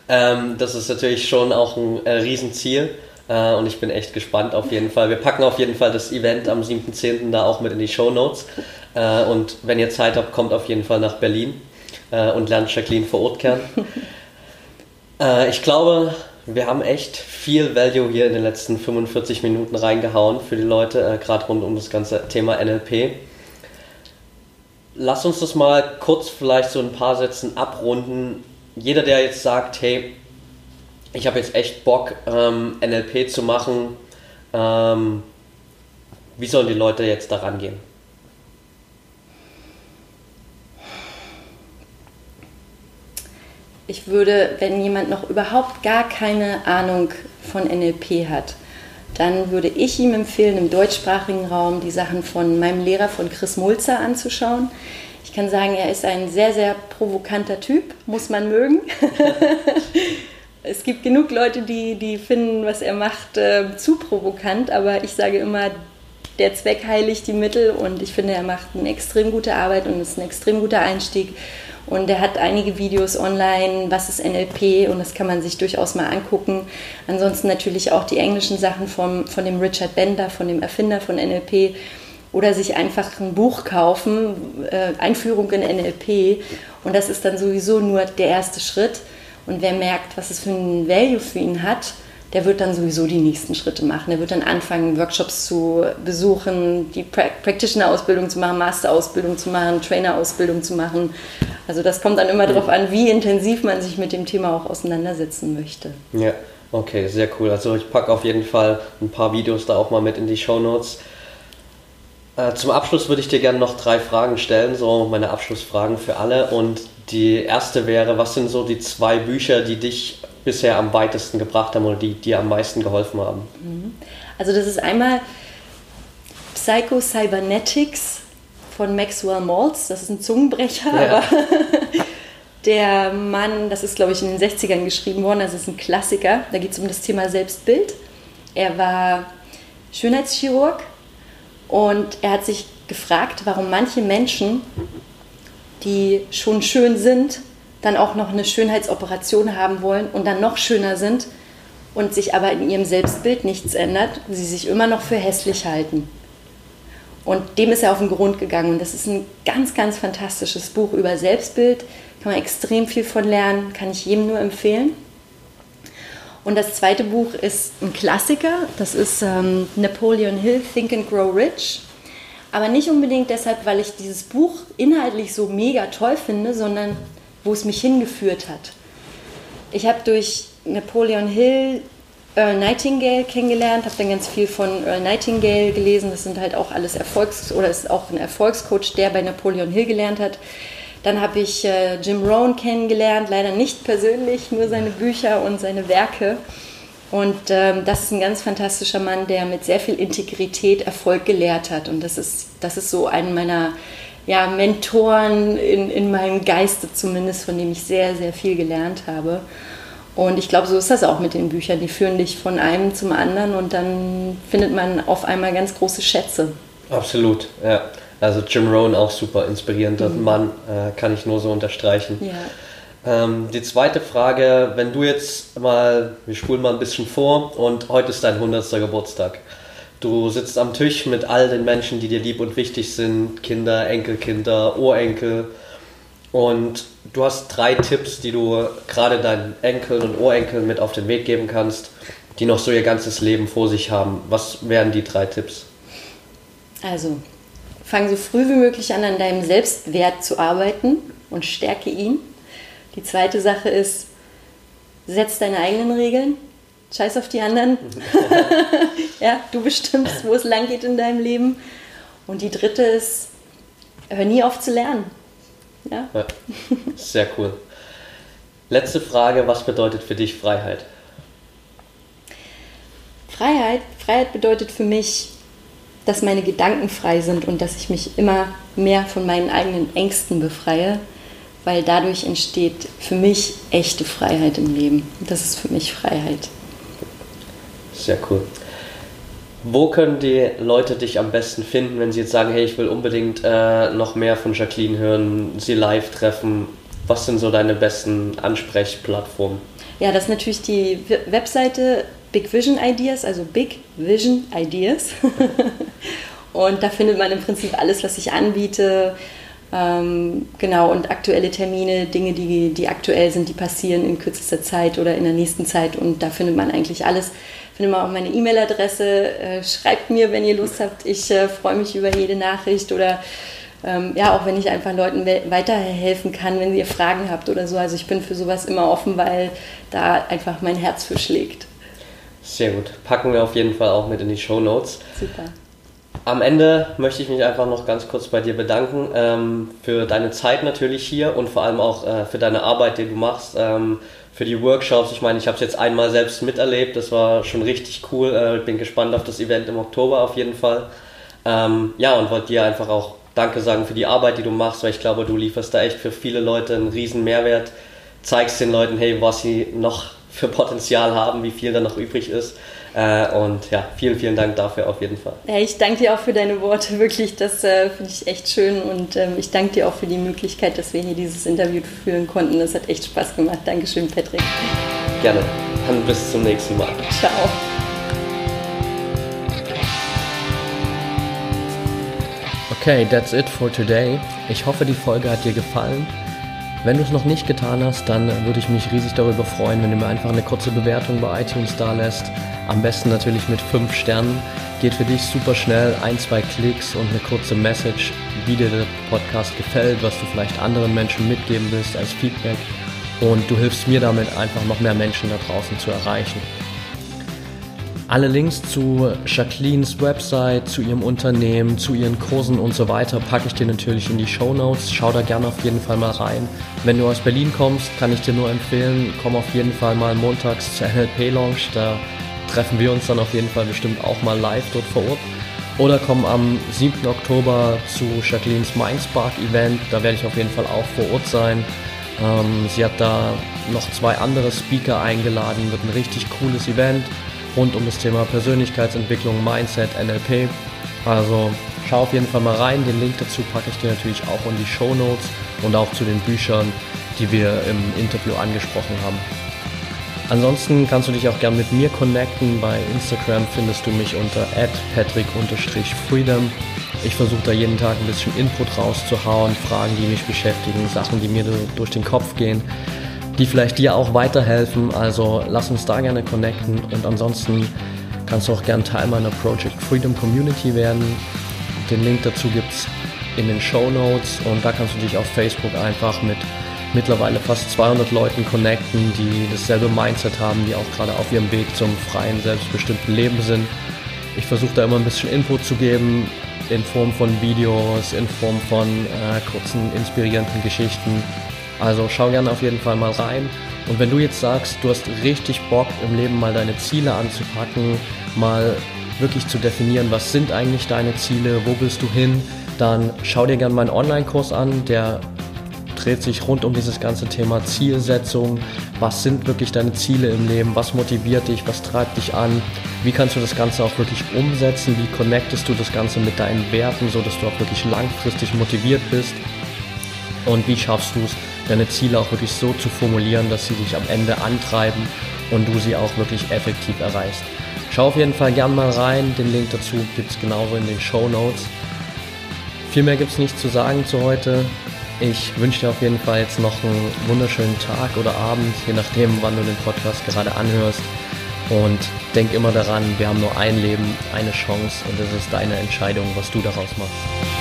Ähm, das ist natürlich schon auch ein äh, Riesenziel äh, und ich bin echt gespannt auf jeden Fall. Wir packen auf jeden Fall das Event am 7.10. da auch mit in die Show Notes äh, und wenn ihr Zeit habt, kommt auf jeden Fall nach Berlin äh, und lernt Jacqueline vor Ort kennen. Äh, ich glaube, wir haben echt viel Value hier in den letzten 45 Minuten reingehauen für die Leute, äh, gerade rund um das ganze Thema NLP. Lass uns das mal kurz vielleicht so ein paar Sätzen abrunden. Jeder, der jetzt sagt, hey, ich habe jetzt echt Bock, ähm, NLP zu machen, ähm, wie sollen die Leute jetzt daran gehen? Ich würde, wenn jemand noch überhaupt gar keine Ahnung von NLP hat, dann würde ich ihm empfehlen, im deutschsprachigen Raum die Sachen von meinem Lehrer, von Chris Mulzer, anzuschauen. Ich kann sagen, er ist ein sehr, sehr provokanter Typ, muss man mögen. es gibt genug Leute, die, die finden, was er macht, äh, zu provokant, aber ich sage immer, der Zweck heiligt die Mittel und ich finde, er macht eine extrem gute Arbeit und ist ein extrem guter Einstieg. Und er hat einige Videos online, was ist NLP und das kann man sich durchaus mal angucken. Ansonsten natürlich auch die englischen Sachen vom, von dem Richard Bender, von dem Erfinder von NLP. Oder sich einfach ein Buch kaufen, äh, Einführung in NLP. Und das ist dann sowieso nur der erste Schritt. Und wer merkt, was es für ein Value für ihn hat, der wird dann sowieso die nächsten Schritte machen. Der wird dann anfangen, Workshops zu besuchen, die Practitioner-Ausbildung zu machen, Master-Ausbildung zu machen, Trainer-Ausbildung zu machen. Also das kommt dann immer darauf an, wie intensiv man sich mit dem Thema auch auseinandersetzen möchte. Ja, okay, sehr cool. Also ich packe auf jeden Fall ein paar Videos da auch mal mit in die Show Notes. Äh, zum Abschluss würde ich dir gerne noch drei Fragen stellen, so meine Abschlussfragen für alle. Und die erste wäre, was sind so die zwei Bücher, die dich bisher am weitesten gebracht haben oder die dir am meisten geholfen haben? Mhm. Also das ist einmal Psycho Cybernetics von Maxwell Maltz. Das ist ein Zungenbrecher, ja. aber der Mann, das ist glaube ich in den 60ern geschrieben worden, das ist ein Klassiker. Da geht es um das Thema Selbstbild. Er war Schönheitschirurg und er hat sich gefragt, warum manche Menschen, die schon schön sind, dann auch noch eine Schönheitsoperation haben wollen und dann noch schöner sind und sich aber in ihrem Selbstbild nichts ändert, sie sich immer noch für hässlich halten. Und dem ist er auf den Grund gegangen. Und das ist ein ganz, ganz fantastisches Buch über Selbstbild. Kann man extrem viel von lernen, kann ich jedem nur empfehlen. Und das zweite Buch ist ein Klassiker. Das ist ähm, Napoleon Hill, Think and Grow Rich. Aber nicht unbedingt deshalb, weil ich dieses Buch inhaltlich so mega toll finde, sondern wo es mich hingeführt hat. Ich habe durch Napoleon Hill Earl Nightingale kennengelernt, habe dann ganz viel von Earl Nightingale gelesen. Das sind halt auch alles Erfolgs- oder ist auch ein Erfolgscoach, der bei Napoleon Hill gelernt hat. Dann habe ich äh, Jim Rohn kennengelernt, leider nicht persönlich, nur seine Bücher und seine Werke. Und ähm, das ist ein ganz fantastischer Mann, der mit sehr viel Integrität Erfolg gelehrt hat. Und das ist, das ist so ein meiner ja, Mentoren in, in meinem Geiste zumindest, von dem ich sehr, sehr viel gelernt habe. Und ich glaube, so ist das auch mit den Büchern. Die führen dich von einem zum anderen und dann findet man auf einmal ganz große Schätze. Absolut, ja. Also Jim Rohn auch super inspirierender mhm. Mann, äh, kann ich nur so unterstreichen. Ja. Ähm, die zweite Frage, wenn du jetzt mal, wir spulen mal ein bisschen vor und heute ist dein 100. Geburtstag. Du sitzt am Tisch mit all den Menschen, die dir lieb und wichtig sind, Kinder, Enkelkinder, Urenkel und du hast drei Tipps, die du gerade deinen Enkeln und Urenkeln mit auf den Weg geben kannst, die noch so ihr ganzes Leben vor sich haben. Was wären die drei Tipps? Also, fang so früh wie möglich an, an deinem Selbstwert zu arbeiten und stärke ihn. Die zweite Sache ist, setz deine eigenen Regeln. Scheiß auf die anderen. ja, du bestimmst, wo es lang geht in deinem Leben. Und die dritte ist, hör nie auf zu lernen. Ja. ja. Sehr cool. Letzte Frage, was bedeutet für dich Freiheit? Freiheit, Freiheit bedeutet für mich, dass meine Gedanken frei sind und dass ich mich immer mehr von meinen eigenen Ängsten befreie, weil dadurch entsteht für mich echte Freiheit im Leben. Das ist für mich Freiheit. Sehr cool. Wo können die Leute dich am besten finden, wenn sie jetzt sagen, hey, ich will unbedingt äh, noch mehr von Jacqueline hören, sie live treffen? Was sind so deine besten Ansprechplattformen? Ja, das ist natürlich die Webseite Big Vision Ideas, also Big Vision Ideas. und da findet man im Prinzip alles, was ich anbiete. Ähm, genau, und aktuelle Termine, Dinge, die, die aktuell sind, die passieren in kürzester Zeit oder in der nächsten Zeit. Und da findet man eigentlich alles findet man auch meine E-Mail-Adresse. Äh, schreibt mir, wenn ihr Lust habt. Ich äh, freue mich über jede Nachricht oder ähm, ja, auch wenn ich einfach Leuten weiterhelfen kann, wenn ihr Fragen habt oder so. Also ich bin für sowas immer offen, weil da einfach mein Herz für schlägt. Sehr gut. Packen wir auf jeden Fall auch mit in die Show Notes. Super. Am Ende möchte ich mich einfach noch ganz kurz bei dir bedanken ähm, für deine Zeit natürlich hier und vor allem auch äh, für deine Arbeit, die du machst. Ähm, für die Workshops. Ich meine, ich habe es jetzt einmal selbst miterlebt, das war schon richtig cool. Äh, bin gespannt auf das Event im Oktober auf jeden Fall. Ähm, ja, und wollte dir einfach auch Danke sagen für die Arbeit, die du machst, weil ich glaube, du lieferst da echt für viele Leute einen riesen Mehrwert. Zeigst den Leuten, hey, was sie noch für Potenzial haben, wie viel da noch übrig ist. Äh, und ja, vielen, vielen Dank dafür auf jeden Fall. Ja, ich danke dir auch für deine Worte, wirklich, das äh, finde ich echt schön und ähm, ich danke dir auch für die Möglichkeit, dass wir hier dieses Interview führen konnten. Das hat echt Spaß gemacht. Dankeschön, Patrick. Gerne. Dann bis zum nächsten Mal. Ciao. Okay, that's it for today. Ich hoffe, die Folge hat dir gefallen. Wenn du es noch nicht getan hast, dann würde ich mich riesig darüber freuen, wenn du mir einfach eine kurze Bewertung bei iTunes da lässt. Am besten natürlich mit 5 Sternen. Geht für dich super schnell, ein, zwei Klicks und eine kurze Message, wie dir der Podcast gefällt, was du vielleicht anderen Menschen mitgeben willst als Feedback. Und du hilfst mir damit einfach noch mehr Menschen da draußen zu erreichen. Alle Links zu Jacquelines Website, zu ihrem Unternehmen, zu ihren Kursen und so weiter packe ich dir natürlich in die Show Notes. Schau da gerne auf jeden Fall mal rein. Wenn du aus Berlin kommst, kann ich dir nur empfehlen, komm auf jeden Fall mal montags zur NLP Lounge. Da treffen wir uns dann auf jeden Fall bestimmt auch mal live dort vor Ort. Oder komm am 7. Oktober zu Jacquelines Mindspark Event. Da werde ich auf jeden Fall auch vor Ort sein. Ähm, sie hat da noch zwei andere Speaker eingeladen, wird ein richtig cooles Event rund um das Thema Persönlichkeitsentwicklung, Mindset, NLP. Also schau auf jeden Fall mal rein. Den Link dazu packe ich dir natürlich auch in die Show Notes und auch zu den Büchern, die wir im Interview angesprochen haben. Ansonsten kannst du dich auch gern mit mir connecten. Bei Instagram findest du mich unter patrick-freedom. Ich versuche da jeden Tag ein bisschen Input rauszuhauen, Fragen, die mich beschäftigen, Sachen, die mir durch den Kopf gehen die vielleicht dir auch weiterhelfen. Also lass uns da gerne connecten und ansonsten kannst du auch gerne Teil meiner Project Freedom Community werden. Den Link dazu gibt es in den Show Notes und da kannst du dich auf Facebook einfach mit mittlerweile fast 200 Leuten connecten, die dasselbe Mindset haben, die auch gerade auf ihrem Weg zum freien, selbstbestimmten Leben sind. Ich versuche da immer ein bisschen Input zu geben, in Form von Videos, in Form von äh, kurzen, inspirierenden Geschichten. Also schau gerne auf jeden Fall mal rein. Und wenn du jetzt sagst, du hast richtig Bock im Leben mal deine Ziele anzupacken, mal wirklich zu definieren, was sind eigentlich deine Ziele, wo willst du hin, dann schau dir gerne meinen Online-Kurs an, der dreht sich rund um dieses ganze Thema Zielsetzung. Was sind wirklich deine Ziele im Leben? Was motiviert dich? Was treibt dich an? Wie kannst du das Ganze auch wirklich umsetzen? Wie connectest du das Ganze mit deinen Werten, so dass du auch wirklich langfristig motiviert bist? Und wie schaffst du es, deine Ziele auch wirklich so zu formulieren, dass sie dich am Ende antreiben und du sie auch wirklich effektiv erreichst? Schau auf jeden Fall gern mal rein. Den Link dazu gibt es genauso in den Show Notes. Viel mehr gibt es nicht zu sagen zu heute. Ich wünsche dir auf jeden Fall jetzt noch einen wunderschönen Tag oder Abend, je nachdem, wann du den Podcast gerade anhörst. Und denk immer daran, wir haben nur ein Leben, eine Chance und es ist deine Entscheidung, was du daraus machst.